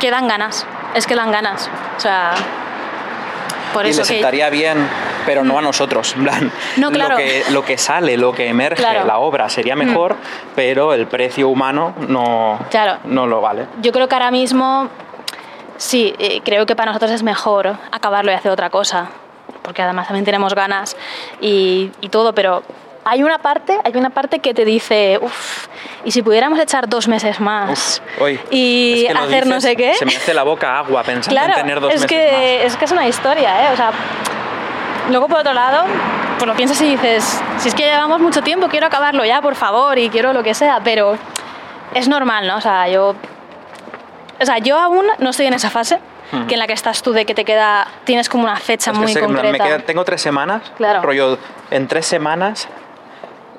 que dan ganas, es que dan ganas, o sea, por y eso le que... sentaría bien, pero no a nosotros. En plan, No, claro. lo, que, lo que sale, lo que emerge, Claro. la obra sería mejor, pero el precio humano no, Claro. no lo vale. Yo creo que ahora mismo, sí, eh, creo que para nosotros es mejor acabarlo y hacer otra cosa, porque además también tenemos ganas y, y todo, pero hay una parte, hay una parte que te dice, uff, y si pudiéramos echar dos meses más Uf, hoy, y es que hacer no dices, sé qué. Se me hace la boca agua pensando Claro, en tener dos es meses que, es que es una historia, ¿eh? O sea, luego por otro lado, pues lo piensas y dices, si es que llevamos mucho tiempo, quiero acabarlo ya, por favor, y quiero lo que sea, pero es normal, ¿no? O sea, yo, o sea, yo aún no estoy en esa fase, que en la que estás tú de que te queda, tienes como una fecha. Es muy que, concreta. me queda- tengo tres semanas, Claro. rollo, en tres semanas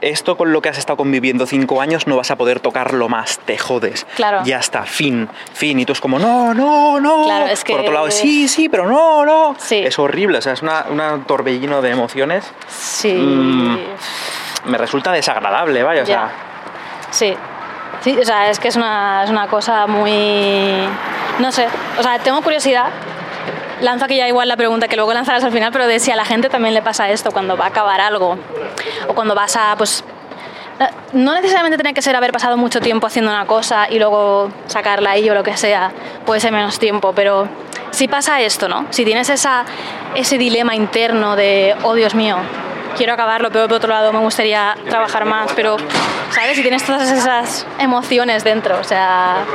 esto con lo que has estado conviviendo cinco años no vas a poder tocarlo más, te jodes. Claro. Ya está, fin, fin. Y tú es como, no, no, no. Claro, es Por que- otro lado, sí, sí, pero no, no. Sí. Es horrible, o sea, es una, una torbellino de emociones. Sí, Mm, Me resulta desagradable, vaya, o sea. sí. Sí, o sea, es que es una, es una cosa muy... No sé, o sea, tengo curiosidad. Lanzo aquí ya igual la pregunta que luego lanzarás al final, pero de si a la gente también le pasa esto cuando va a acabar algo o cuando vas a, pues... No necesariamente tiene que ser haber pasado mucho tiempo haciendo una cosa y luego sacarla ahí o lo que sea, puede ser menos tiempo, pero si pasa esto, ¿no? Si tienes esa, ese dilema interno de, oh Dios mío, quiero acabarlo, pero por otro lado me gustaría trabajar más, pero, ¿sabes? Si tienes todas esas emociones dentro, o sea,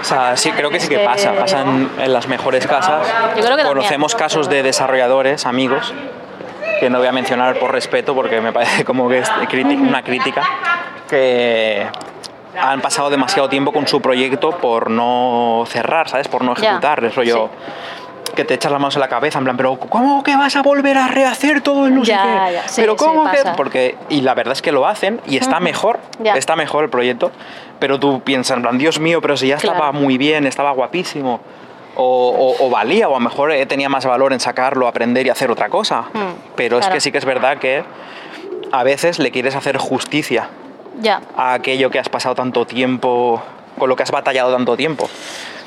O sea, sí, creo que sí que pasa. Pasan en las mejores casas. Yo creo que también. Conocemos casos de desarrolladores, amigos, que no voy a mencionar por respeto porque me parece como que es una crítica, que han pasado demasiado tiempo con su proyecto por no cerrar, ¿sabes? Por no ejecutar. Es rollo. Que te echas las manos en la cabeza, en plan, pero ¿cómo que vas a volver a rehacer todo el no sé Ya, qué? ya, sí, pero sí, ¿cómo que...? pasa. Porque, y la verdad es que lo hacen y está mejor, Ya. está mejor el proyecto, pero tú piensas, en plan, Dios mío, pero si ya estaba muy bien, estaba guapísimo. O, o- o valía, o a lo mejor eh, tenía más valor en sacarlo, aprender y hacer otra cosa. Mm, pero es que sí que es verdad que a veces le quieres hacer justicia a aquello que has pasado tanto tiempo, con lo que has batallado tanto tiempo.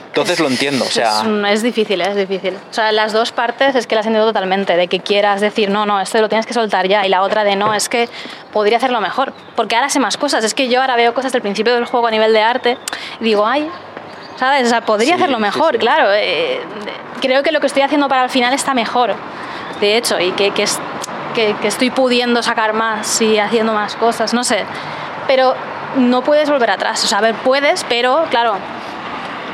Entonces lo entiendo, o sea, Es, difícil, es difícil. O sea, las dos partes es que las entiendo totalmente, de que quieras decir, no, no, esto lo tienes que soltar ya, y la otra de, no, es que podría hacerlo mejor, porque ahora sé más cosas. Es que yo ahora veo cosas del principio del juego a nivel de arte y digo, ay, ¿sabes? O sea, podría Sí, hacerlo sí, mejor, sí. claro. eh, creo que lo que estoy haciendo para el final está mejor, de hecho, y que, que, es- que- que estoy pudiendo sacar más y haciendo más cosas, no sé. Pero no puedes volver atrás, o sea, a ver, puedes, pero claro.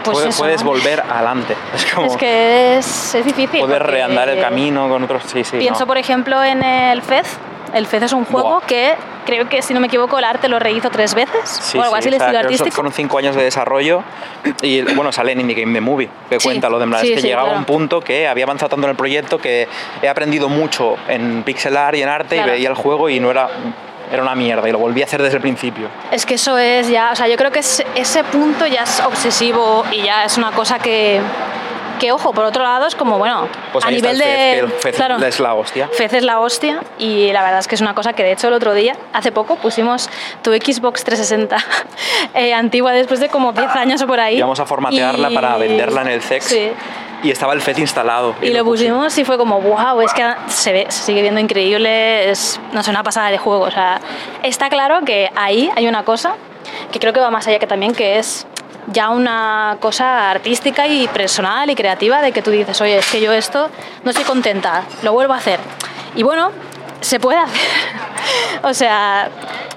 Pues puede- eso, puedes ¿no? volver adelante. Es como Es que es, es difícil. poder reandar el camino con otros. Sí, sí. Pienso, no. por ejemplo, en el Fez. El Fez es un juego Buah. que creo que, si no me equivoco, el arte lo rehizo tres veces Sí, o algo sí, así, el estilo artístico. Fueron cinco años de desarrollo y bueno, sale en Indie Game The Movie, que cuenta lo de es que llegaba a claro. un punto que había avanzado tanto en el proyecto que he aprendido mucho en pixel art y en arte Claro. y veía el juego y no era, era una mierda y lo volví a hacer desde el principio. Es que eso es ya, o sea, yo creo que es- ese punto ya es obsesivo y ya es una cosa que, que ojo, por otro lado es como, bueno, Pues a nivel el de... el Fez claro, es la hostia. Fez es la hostia y la verdad es que es una cosa que de hecho el otro día, hace poco, pusimos tu Xbox 360 eh, antigua después de como 10 años o por ahí. Íbamos a formatearla y- para venderla en el CEX Sí. Y estaba el FET instalado. Y lo pusimos y fue como, wow, es que se, ve, se sigue viendo increíble, es, no sé, una pasada de juego. O sea, está claro que ahí hay una cosa que creo que va más allá que también, que es ya una cosa artística y personal y creativa de que tú dices, oye, es que yo esto no estoy contenta, lo vuelvo a hacer. Y bueno, se puede hacer. o sea,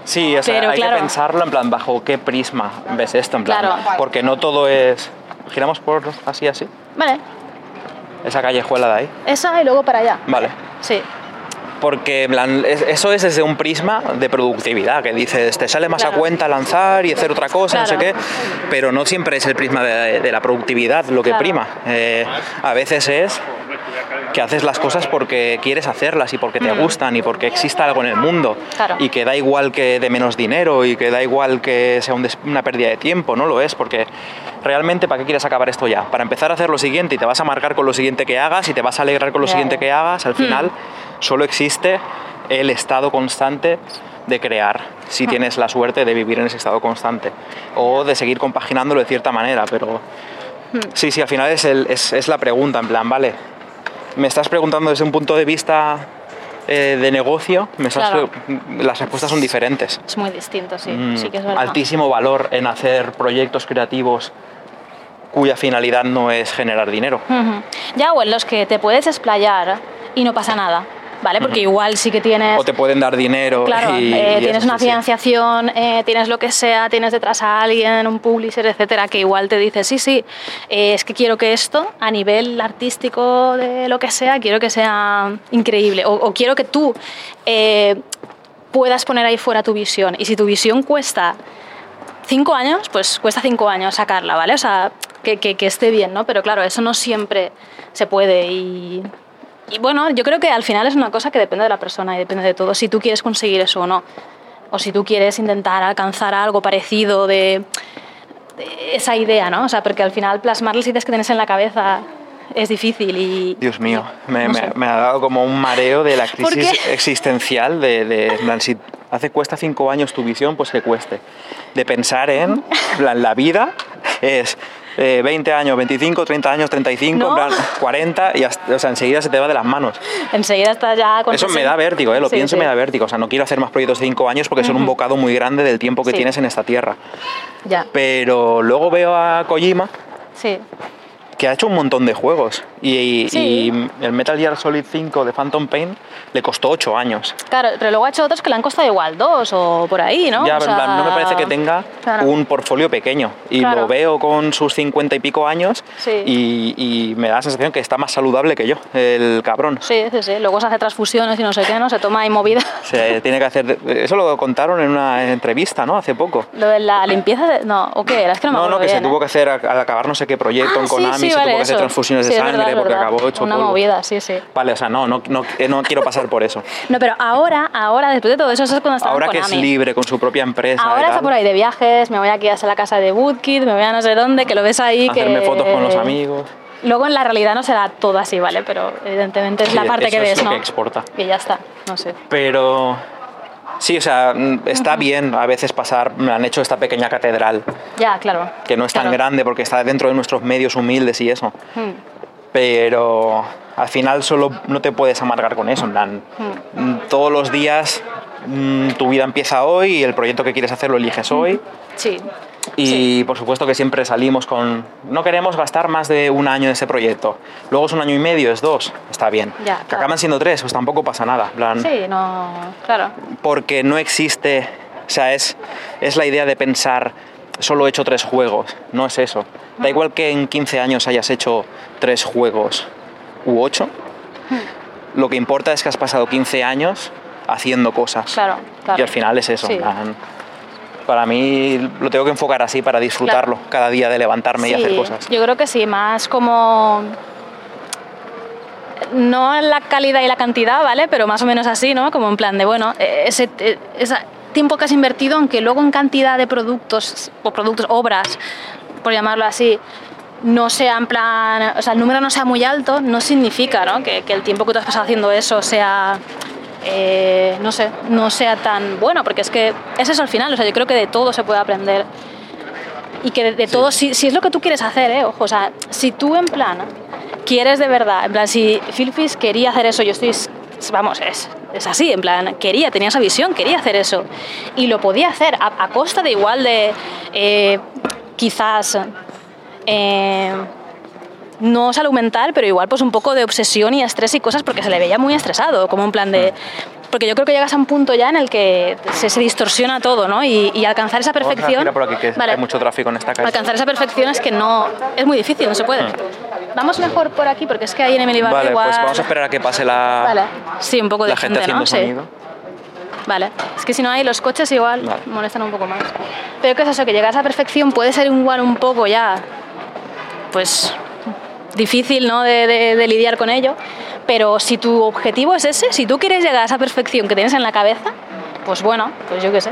Sí, o sea, Pero hay claro. que pensarlo en plan, bajo qué prisma ves esto, en plan, Claro. porque no todo es... Giramos por así, así, vale, esa callejuela de ahí. esa y luego para allá. Vale. Sí, Porque en plan, es- eso es desde un prisma de productividad, que dices, te sale más Claro. a cuenta lanzar y hacer otra cosa, no sé qué, Claro. pero no siempre es el prisma de, de la productividad lo que Claro. prima. Eh, a veces es que haces las cosas porque quieres hacerlas y porque te gustan y porque exista algo en el mundo Mm. Claro. y que da igual que de menos dinero y que da igual que sea un una pérdida de tiempo, no lo es, porque realmente ¿para qué quieres acabar esto ya? Para empezar a hacer lo siguiente y te vas a marcar con lo siguiente que hagas y te vas a alegrar con lo Ya, siguiente que hagas, al final solo existe el estado constante de crear, si tienes la suerte de vivir en ese estado constante o de seguir compaginándolo de cierta manera, pero Hmm. sí, sí, al final es, el- es, es la pregunta, en plan, vale, me estás preguntando desde un punto de vista eh, de negocio, me estás Claro. pre- las respuestas son diferentes. es muy distinto, sí, Mm, sí que es verdad. altísimo valor en hacer proyectos creativos cuya finalidad no es generar dinero. Ya, o en los que te puedes explayar y no pasa nada, ¿vale? Porque igual sí que tienes... O te pueden dar dinero Claro, y, eh, y tienes una financiación, eh, tienes lo que sea, tienes detrás a alguien, un publisher, etcétera, que igual te dice, sí, sí, eh, es que quiero que esto, a nivel artístico de lo que sea, quiero que sea increíble. O, o quiero que tú eh, puedas poner ahí fuera tu visión. Y si tu visión cuesta cinco años, pues cuesta cinco años sacarla, ¿vale? O sea, que, que- que esté bien, ¿no? Pero claro, eso no siempre se puede y... Y bueno, yo creo que al final es una cosa que depende de la persona y depende de todo, si tú quieres conseguir eso o no. O si tú quieres intentar alcanzar algo parecido de, de esa idea, ¿no? O sea, porque al final plasmar las ideas que tienes en la cabeza es difícil y... Dios mío, me, no me- sé. me ha dado como un mareo de la ¿Por crisis existencial de, de si hace cuesta cinco años tu visión, pues que cueste. De pensar en, en plan, la vida es eh, 20 años, 25, 30 años, 35, No. en plan, 40 y hasta- o sea, enseguida se te va de las manos. Enseguida estás ya con... Eso me 60. da vértigo, ¿eh? lo Sí, pienso sí. me da vértigo. O sea, no quiero hacer más proyectos de cinco años porque son un bocado muy grande del tiempo que Sí. tienes en esta tierra. Ya, Pero luego veo a Kojima sí. Que ha hecho un montón de juegos. Y, y- Sí. y el Metal Gear Solid 5 de Phantom Pain le costó 8 años. Claro, pero luego ha hecho otros que le han costado igual dos o por ahí, ¿no? Ya, O plan, no me parece que tenga claro. un portfolio pequeño. Y Claro. lo veo con sus 50 y pico años Sí. y, y me da la sensación que está más saludable que yo, el cabrón. Sí, sí, sí. Luego se hace transfusiones y no sé qué, ¿no? Se toma ahí movida. Se tiene que hacer... Eso lo contaron en una entrevista, ¿no? Hace poco. Lo de la limpieza de... No, ¿o qué era? Es que no me No, acuerdo no, que se bien, tuvo ¿eh? que hacer al acabar no sé qué proyecto Ah, en Konami, sí, se vale, tuvo que hacer eso. transfusiones Sí, de es sangre verdad, es porque verdad. acabó hecho Una polvo. movida, sí, sí. Vale, o sea, no, no, no, eh, no quiero pasar por eso. No, pero ahora, ahora, después de todo eso, eso es cuando estaba Ahora que es libre con su propia empresa. y Ahora está tal, por ahí de viajes, me voy aquí a la casa de Woodkid, me voy a no sé dónde, que lo ves ahí. Hacerme que... fotos con los amigos. Luego en la realidad no será todo así, ¿vale? Pero evidentemente es Sí, la parte eso que es ves, lo ¿no? que exporta. Y ya está, no sé. Pero sí, o sea, mm, está bien a veces pasar, me han hecho esta pequeña catedral, Ya, claro. que no es tan claro. grande porque está dentro de nuestros medios humildes y eso. Hmm. Pero al final solo no te puedes amargar con eso, en plan, Hmm. mm, todos los días mm, tu vida empieza hoy y el proyecto que quieres hacer lo eliges hoy. Sí, Y por supuesto que siempre salimos con, no queremos gastar más de un año en ese proyecto. Luego es un año y medio, es dos, está bien. Ya, que claro. acaban siendo tres, pues tampoco pasa nada. plan, sí, no, claro. porque no existe, o sea, es, es la idea de pensar, solo he hecho tres juegos, no es eso. Da igual que en 15 años hayas hecho tres juegos u ocho, lo que importa es que has pasado 15 años haciendo cosas. Claro, claro. Y al final es eso. Sí. plan, Para mí lo tengo que enfocar así para disfrutarlo cada día de levantarme y hacer cosas. Yo creo que sí, más como no la calidad y la cantidad, ¿vale? Pero más o menos así, ¿no? Como en plan de, bueno, eh, ese, ese tiempo que has invertido, aunque luego en cantidad de productos, o productos, obras, por llamarlo así, no sea en plan, o sea, el número no sea muy alto, no significa, ¿no? Que, que el tiempo que tú has pasado haciendo eso sea, eh, no sé, no sea tan bueno, porque es que es eso al final, o sea, yo creo que de todo se puede aprender y que de, de todo, si, si es lo que tú quieres hacer, ¿eh? ojo, o sea, si tú en plan quieres de verdad, en plan, si Phil Fish quería hacer eso, yo estoy, vamos, es, es así, en plan, quería, tenía esa visión, quería hacer eso y lo podía hacer a, a costa de igual de, eh, quizás, eh, no salud mental, pero igual pues un poco de obsesión y estrés y cosas porque se le veía muy estresado, como en plan de... Porque yo creo que llegas a un punto ya en el que se, se distorsiona todo, ¿no? Y, y alcanzar esa perfección... por aquí, que Vale. hay mucho tráfico en esta calle. Alcanzar esa perfección es que no... Es muy difícil, no se puede. Vamos mejor por aquí porque es que ahí en Emily Vale, igual... pues vamos a esperar a que pase la, Vale. Sí, un poco de la gente, gente, haciendo ¿no? Sí. sonido. Vale, es que si no hay los coches igual Vale. molestan un poco más. Pero que es eso, que llegar a esa perfección puede ser igual un poco ya, pues difícil ¿no? de, de- de lidiar con ello, pero si tu objetivo es ese, si tú quieres llegar a esa perfección que tienes en la cabeza, pues bueno, pues yo qué sé.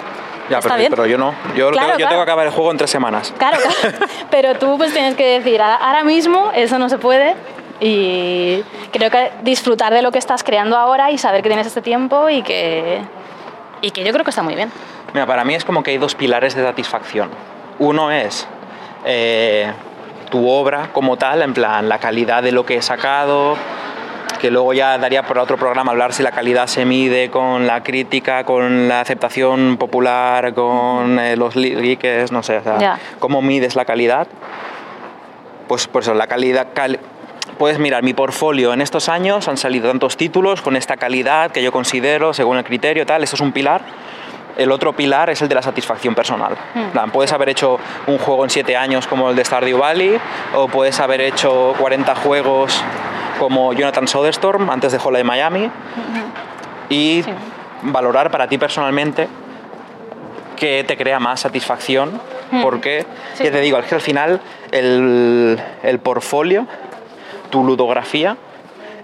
Ya, está pero, bien. pero yo no. Yo, Claro, tengo, yo claro. tengo que acabar el juego en tres semanas. Claro, claro. pero tú pues tienes que decir, "Ahora- ahora mismo eso no se puede y creo que disfrutar de lo que estás creando ahora y saber que tienes este tiempo y que, y que yo creo que está muy bien. Mira, para mí es como que hay dos pilares de satisfacción. Uno es eh, tu obra como tal, en plan la calidad de lo que he sacado, que luego ya daría por otro programa hablar si la calidad se mide con la crítica, con la aceptación popular, con eh, los leaks, no sé, o sea, cómo mides la calidad. Pues por eso, la calidad... cal- Puedes mirar mi portfolio en estos años, han salido tantos títulos con esta calidad que yo considero, según el criterio, tal, esto es un pilar. El otro pilar es el de la satisfacción personal. Plan, puedes haber hecho un juego en 7 años como el de Stardew Valley, o puedes haber hecho 40 juegos como Jonathan Soderstorm antes de Holiday Miami, y Sí. valorar para ti personalmente que te crea más satisfacción, porque, Sí. ya te digo, es que al final el, el portfolio, tu ludografía,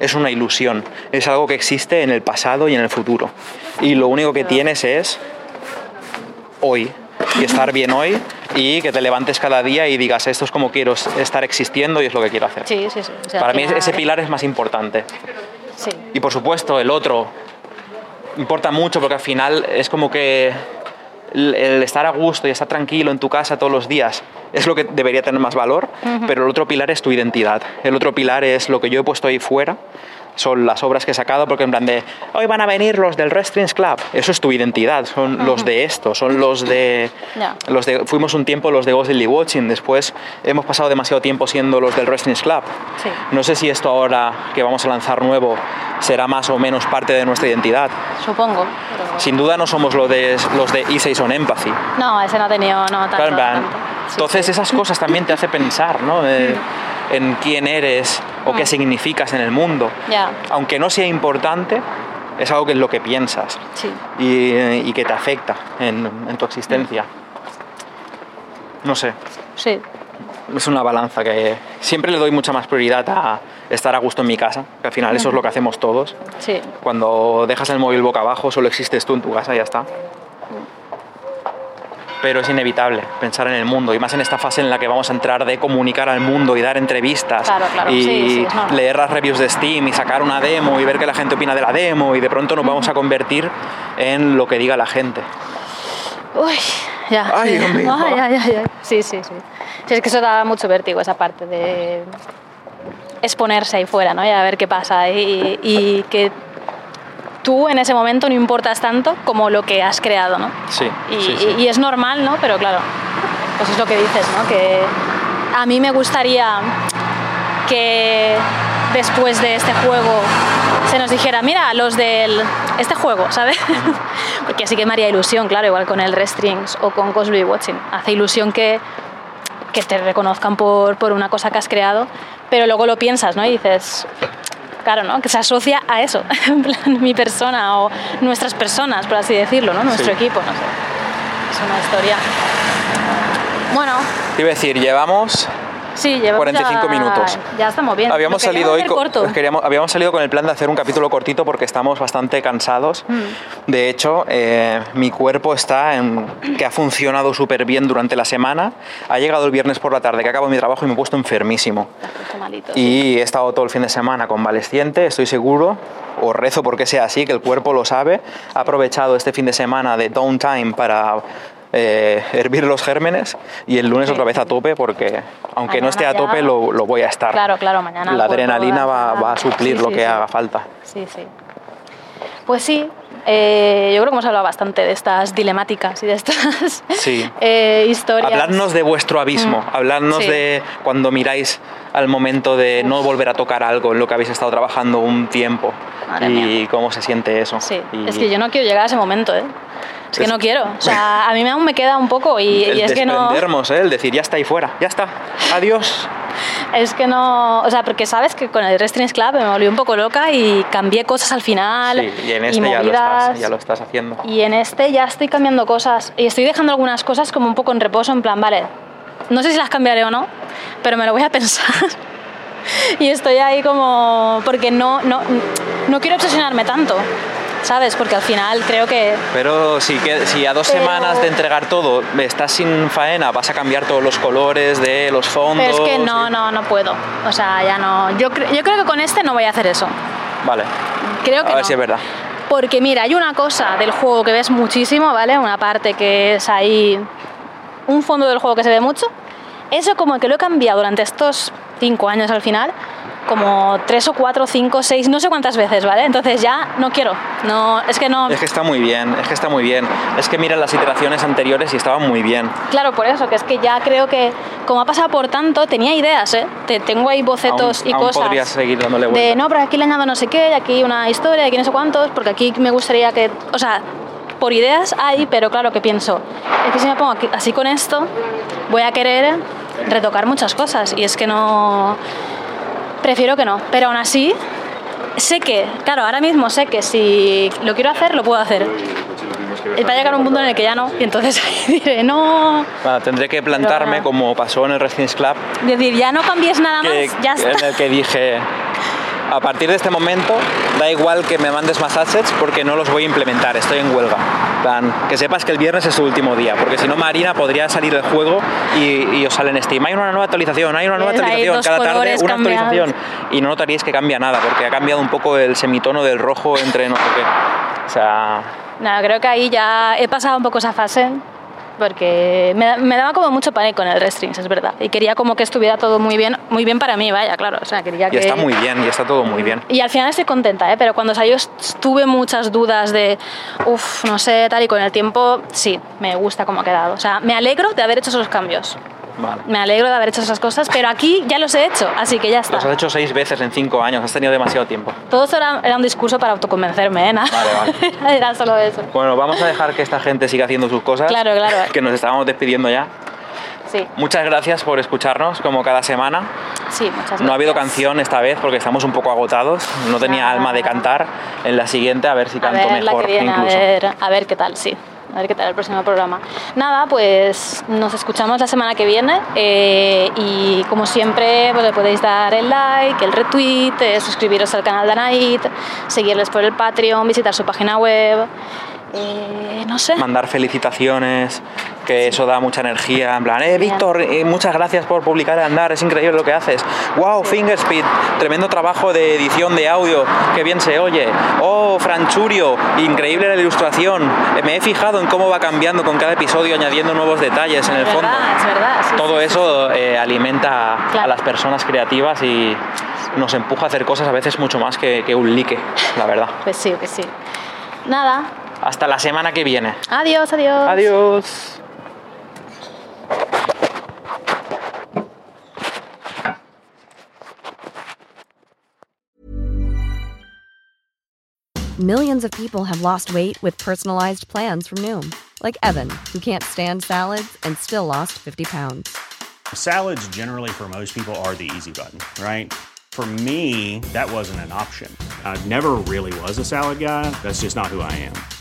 es una ilusión, es algo que existe en el pasado y en el futuro. Y lo único que tienes es hoy, y estar bien hoy, y que te levantes cada día y digas, esto es como quiero estar existiendo y es lo que quiero hacer. Sí, sí, sí. O sea, Para mí final- ese pilar es más importante. Sí. Y por supuesto, el otro importa mucho porque al final es como que el, el estar a gusto y estar tranquilo en tu casa todos los días es lo que debería tener más valor, pero el otro pilar es tu identidad. El otro pilar es lo que yo he puesto ahí fuera. Son las obras que he sacado porque en plan de hoy van a venir los del Wrestlings Club. Eso es tu identidad, son los de esto, son los de, los de fuimos un tiempo los de Ghostly Watching, después hemos pasado demasiado tiempo siendo los del Wrestlings Club. Sí. No sé si esto ahora que vamos a lanzar nuevo será más o menos parte de nuestra identidad. Supongo. pero- Sin duda no somos los de, los de E6 on Empathy. No, ese no ha tenido no, tanto. Claro, en plan, tanto. Sí, entonces sí. esas cosas también te hace pensar ¿no? Eh, en quién eres o qué Mm. significas en el mundo. Aunque no sea importante, es algo que es lo que piensas Sí. y, y que te afecta en, en tu existencia. No sé, Sí. es una balanza que, siempre le doy mucha más prioridad a estar a gusto en mi casa, que al final eso es lo que hacemos todos. Sí. Cuando dejas el móvil boca abajo, solo existes tú en tu casa y ya está. Pero es inevitable pensar en el mundo, y más en esta fase en la que vamos a entrar de comunicar al mundo y dar entrevistas Claro, claro, y sí, sí, leer las reviews de Steam y sacar una demo y ver qué la gente opina de la demo y de pronto nos vamos a convertir en lo que diga la gente. Uy, ya. Ay, sí. Dios mío. Ay, ay, ay, ay. Sí, sí, sí. Sí, es que eso da mucho vértigo, esa parte de exponerse ahí fuera, ¿no? Y a ver qué pasa. Y, y que tú en ese momento no importas tanto como lo que has creado, ¿no? Sí, Y, sí, sí. y es normal, ¿no? Pero claro, pues es lo que dices, ¿no? Que a mí me gustaría que después de este juego se nos dijera, mira, los del este juego, ¿sabes? Porque así que me haría ilusión, claro, igual con el Restrings o con Cosby Watching. Hace ilusión que, que te reconozcan por, por una cosa que has creado, pero luego lo piensas, ¿no? Y dices, claro, ¿no? Que se asocia a eso, en plan, mi persona o nuestras personas, por así decirlo, ¿no? Nuestro Sí. equipo, no sé. Es una historia. Bueno, Te iba a decir, llevamos sí, llevamos 45 ya, minutos. Ya estamos bien. Habíamos salido hoy corto. queríamos- habíamos salido con el plan de hacer un capítulo cortito porque estamos bastante cansados. Mm. De hecho, eh, mi cuerpo está en que ha funcionado súper bien durante la semana. Ha llegado el viernes por la tarde que acabo mi trabajo y me he puesto enfermísimo. Malito. Y he estado todo el fin de semana convalesciente, estoy seguro, o rezo porque sea así, que el cuerpo lo sabe. Ha aprovechado este fin de semana de downtime para eh, hervir los gérmenes y el lunes Sí. otra vez a tope porque aunque no esté a ya- tope lo, lo voy a estar. Claro, claro, mañana. La adrenalina va, va a suplir Sí, lo sí, que haga falta. Sí, sí. Pues sí, eh, yo creo que hemos hablado bastante de estas dilemáticas y de estas Sí. eh, historias. Habladnos de vuestro abismo, Mm, habladnos sí. de cuando miráis al momento de no volver a tocar algo en lo que habéis estado trabajando un tiempo Madre y mía. cómo se siente eso. Sí, Y es que yo no quiero llegar a ese momento, ¿eh? Es que no quiero. O sea, a mí aún me queda un poco y, el y es que no. ¿eh? el decir ya está ahí fuera, ya está, adiós. Es que no. O sea, porque sabes que con el Restrings Club me volví un poco loca y cambié cosas al final. Sí, y en este ya, lo estás, ya lo estás haciendo. Y en este ya estoy cambiando cosas. Y estoy dejando algunas cosas como un poco en reposo, en plan, vale, no sé si las cambiaré o no, pero me lo voy a pensar. y estoy ahí como. Porque no, no, no quiero obsesionarme tanto, ¿sabes? Porque al final creo que. Pero si, que, si a dos Pero- semanas de entregar todo estás sin faena, vas a cambiar todos los colores de los fondos. Pero es que no, y- no, no puedo. O sea, ya no. Yo, cre- yo creo que con este no voy a hacer eso. Vale, Creo que a ver no. si es verdad. Porque mira, hay una cosa del juego que ves muchísimo, ¿vale? Una parte que es ahí, un fondo del juego que se ve mucho. Eso como que lo he cambiado durante estos cinco años al final, como tres o cuatro, cinco, seis, no sé cuántas veces, ¿vale? Entonces ya no quiero, no, es que no... Es que está muy bien, es que está muy bien. Es que mira las iteraciones anteriores y estaban muy bien. Claro, por eso, que es que ya creo que, como ha pasado por tanto, tenía ideas, ¿eh? Te- tengo ahí bocetos aún, y aún cosas. podrías seguir dándole De vuelta. no, pero aquí le añado no sé qué, y aquí una historia, y aquí no sé cuántos, porque aquí me gustaría que. O sea, por ideas hay, pero claro que pienso, es que si me pongo aquí- así con esto, voy a querer retocar muchas cosas, y es que no. Prefiero que no, pero aún así, sé que, claro, ahora mismo sé que si lo quiero hacer, lo puedo hacer. Y va a llegar un punto en el que ya no, y entonces diré, no. Bueno, tendré que plantarme como pasó en el Residence Club, Decir, ya no cambies nada que, más, ya en está. el que dije, a partir de este momento, da igual que me mandes más assets porque no los voy a implementar, estoy en huelga. Plan, que sepas que el viernes es su último día, porque si no Marina podría salir del juego y, y os sale en Steam. Hay una nueva actualización, hay una nueva actualización, cada tarde una cambiados. actualización. Y no notaríais que cambia nada, porque ha cambiado un poco el semitono del rojo entre no sé qué. O sea, No, creo que ahí ya he pasado un poco esa fase porque me, me daba como mucho pánico en el Restrings, es verdad. Y quería como que estuviera todo muy bien, muy bien para mí, vaya, claro. O sea, quería y que... está muy bien, y está todo muy bien. Y al final estoy contenta, ¿eh? pero cuando salió tuve muchas dudas de, uff, no sé, tal y con el tiempo, sí, me gusta cómo ha quedado. O sea, me alegro de haber hecho esos cambios. Vale. Me alegro de haber hecho esas cosas, pero aquí ya los he hecho, así que ya está. Los has hecho seis veces en cinco años, has tenido demasiado tiempo. Todo esto era, era un discurso para autoconvencerme, ¿eh? Vale, vale. era solo eso. Bueno, vamos a dejar que esta gente siga haciendo sus cosas. Claro, claro. Que nos estábamos despidiendo ya. Sí, Muchas gracias por escucharnos como cada semana. sí, muchas gracias. No ha habido canción esta vez porque estamos un poco agotados. No tenía Nada. alma de cantar. En la siguiente a ver si A canto ver, la mejor que viene, a incluso. ver, a ver qué tal, sí. A ver qué tal el próximo programa. Nada, pues nos escuchamos la semana que viene eh, y como siempre pues, le podéis dar el like, el retweet, eh, suscribiros al canal de Anaid, seguirles por el Patreon, visitar su página web. Eh, no sé. Mandar felicitaciones, que eso da mucha energía. En plan, eh, Víctor, eh, muchas gracias por publicar el andar, es increíble lo que haces. Wow, Fingerspeed, tremendo trabajo de edición de audio, qué bien se oye. Oh, Franchurio, increíble la ilustración. Me he fijado en cómo va cambiando con cada episodio, añadiendo nuevos detalles en el Es fondo. verdad, es verdad, sí, Todo sí, eso eh, alimenta a las personas creativas y nos empuja a hacer cosas a veces mucho más que, que un like, la verdad. Pues sí, pues sí. Nada. Hasta la semana que viene. Adiós, adiós. Adiós. Millions of people have lost weight with personalized plans from Noom, like Evan, who can't stand salads and still lost 50 pounds. Salads, generally, for most people, are the easy button, right? For me, that wasn't an option. I never really was a salad guy. That's just not who I am.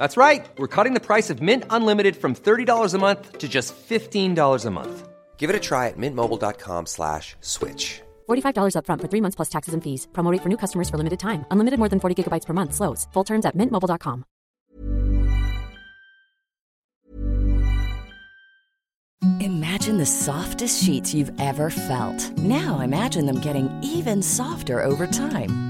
That's right. We're cutting the price of Mint Unlimited from $30 a month to just $15 a month. Give it a try at mintmobile.com slash switch. $45 upfront for three months plus taxes and fees. Promo rate for new customers for limited time. Unlimited more than 40 gigabytes per month. Slows. Full terms at mintmobile.com. Imagine the softest sheets you've ever felt. Now imagine them getting even softer over time.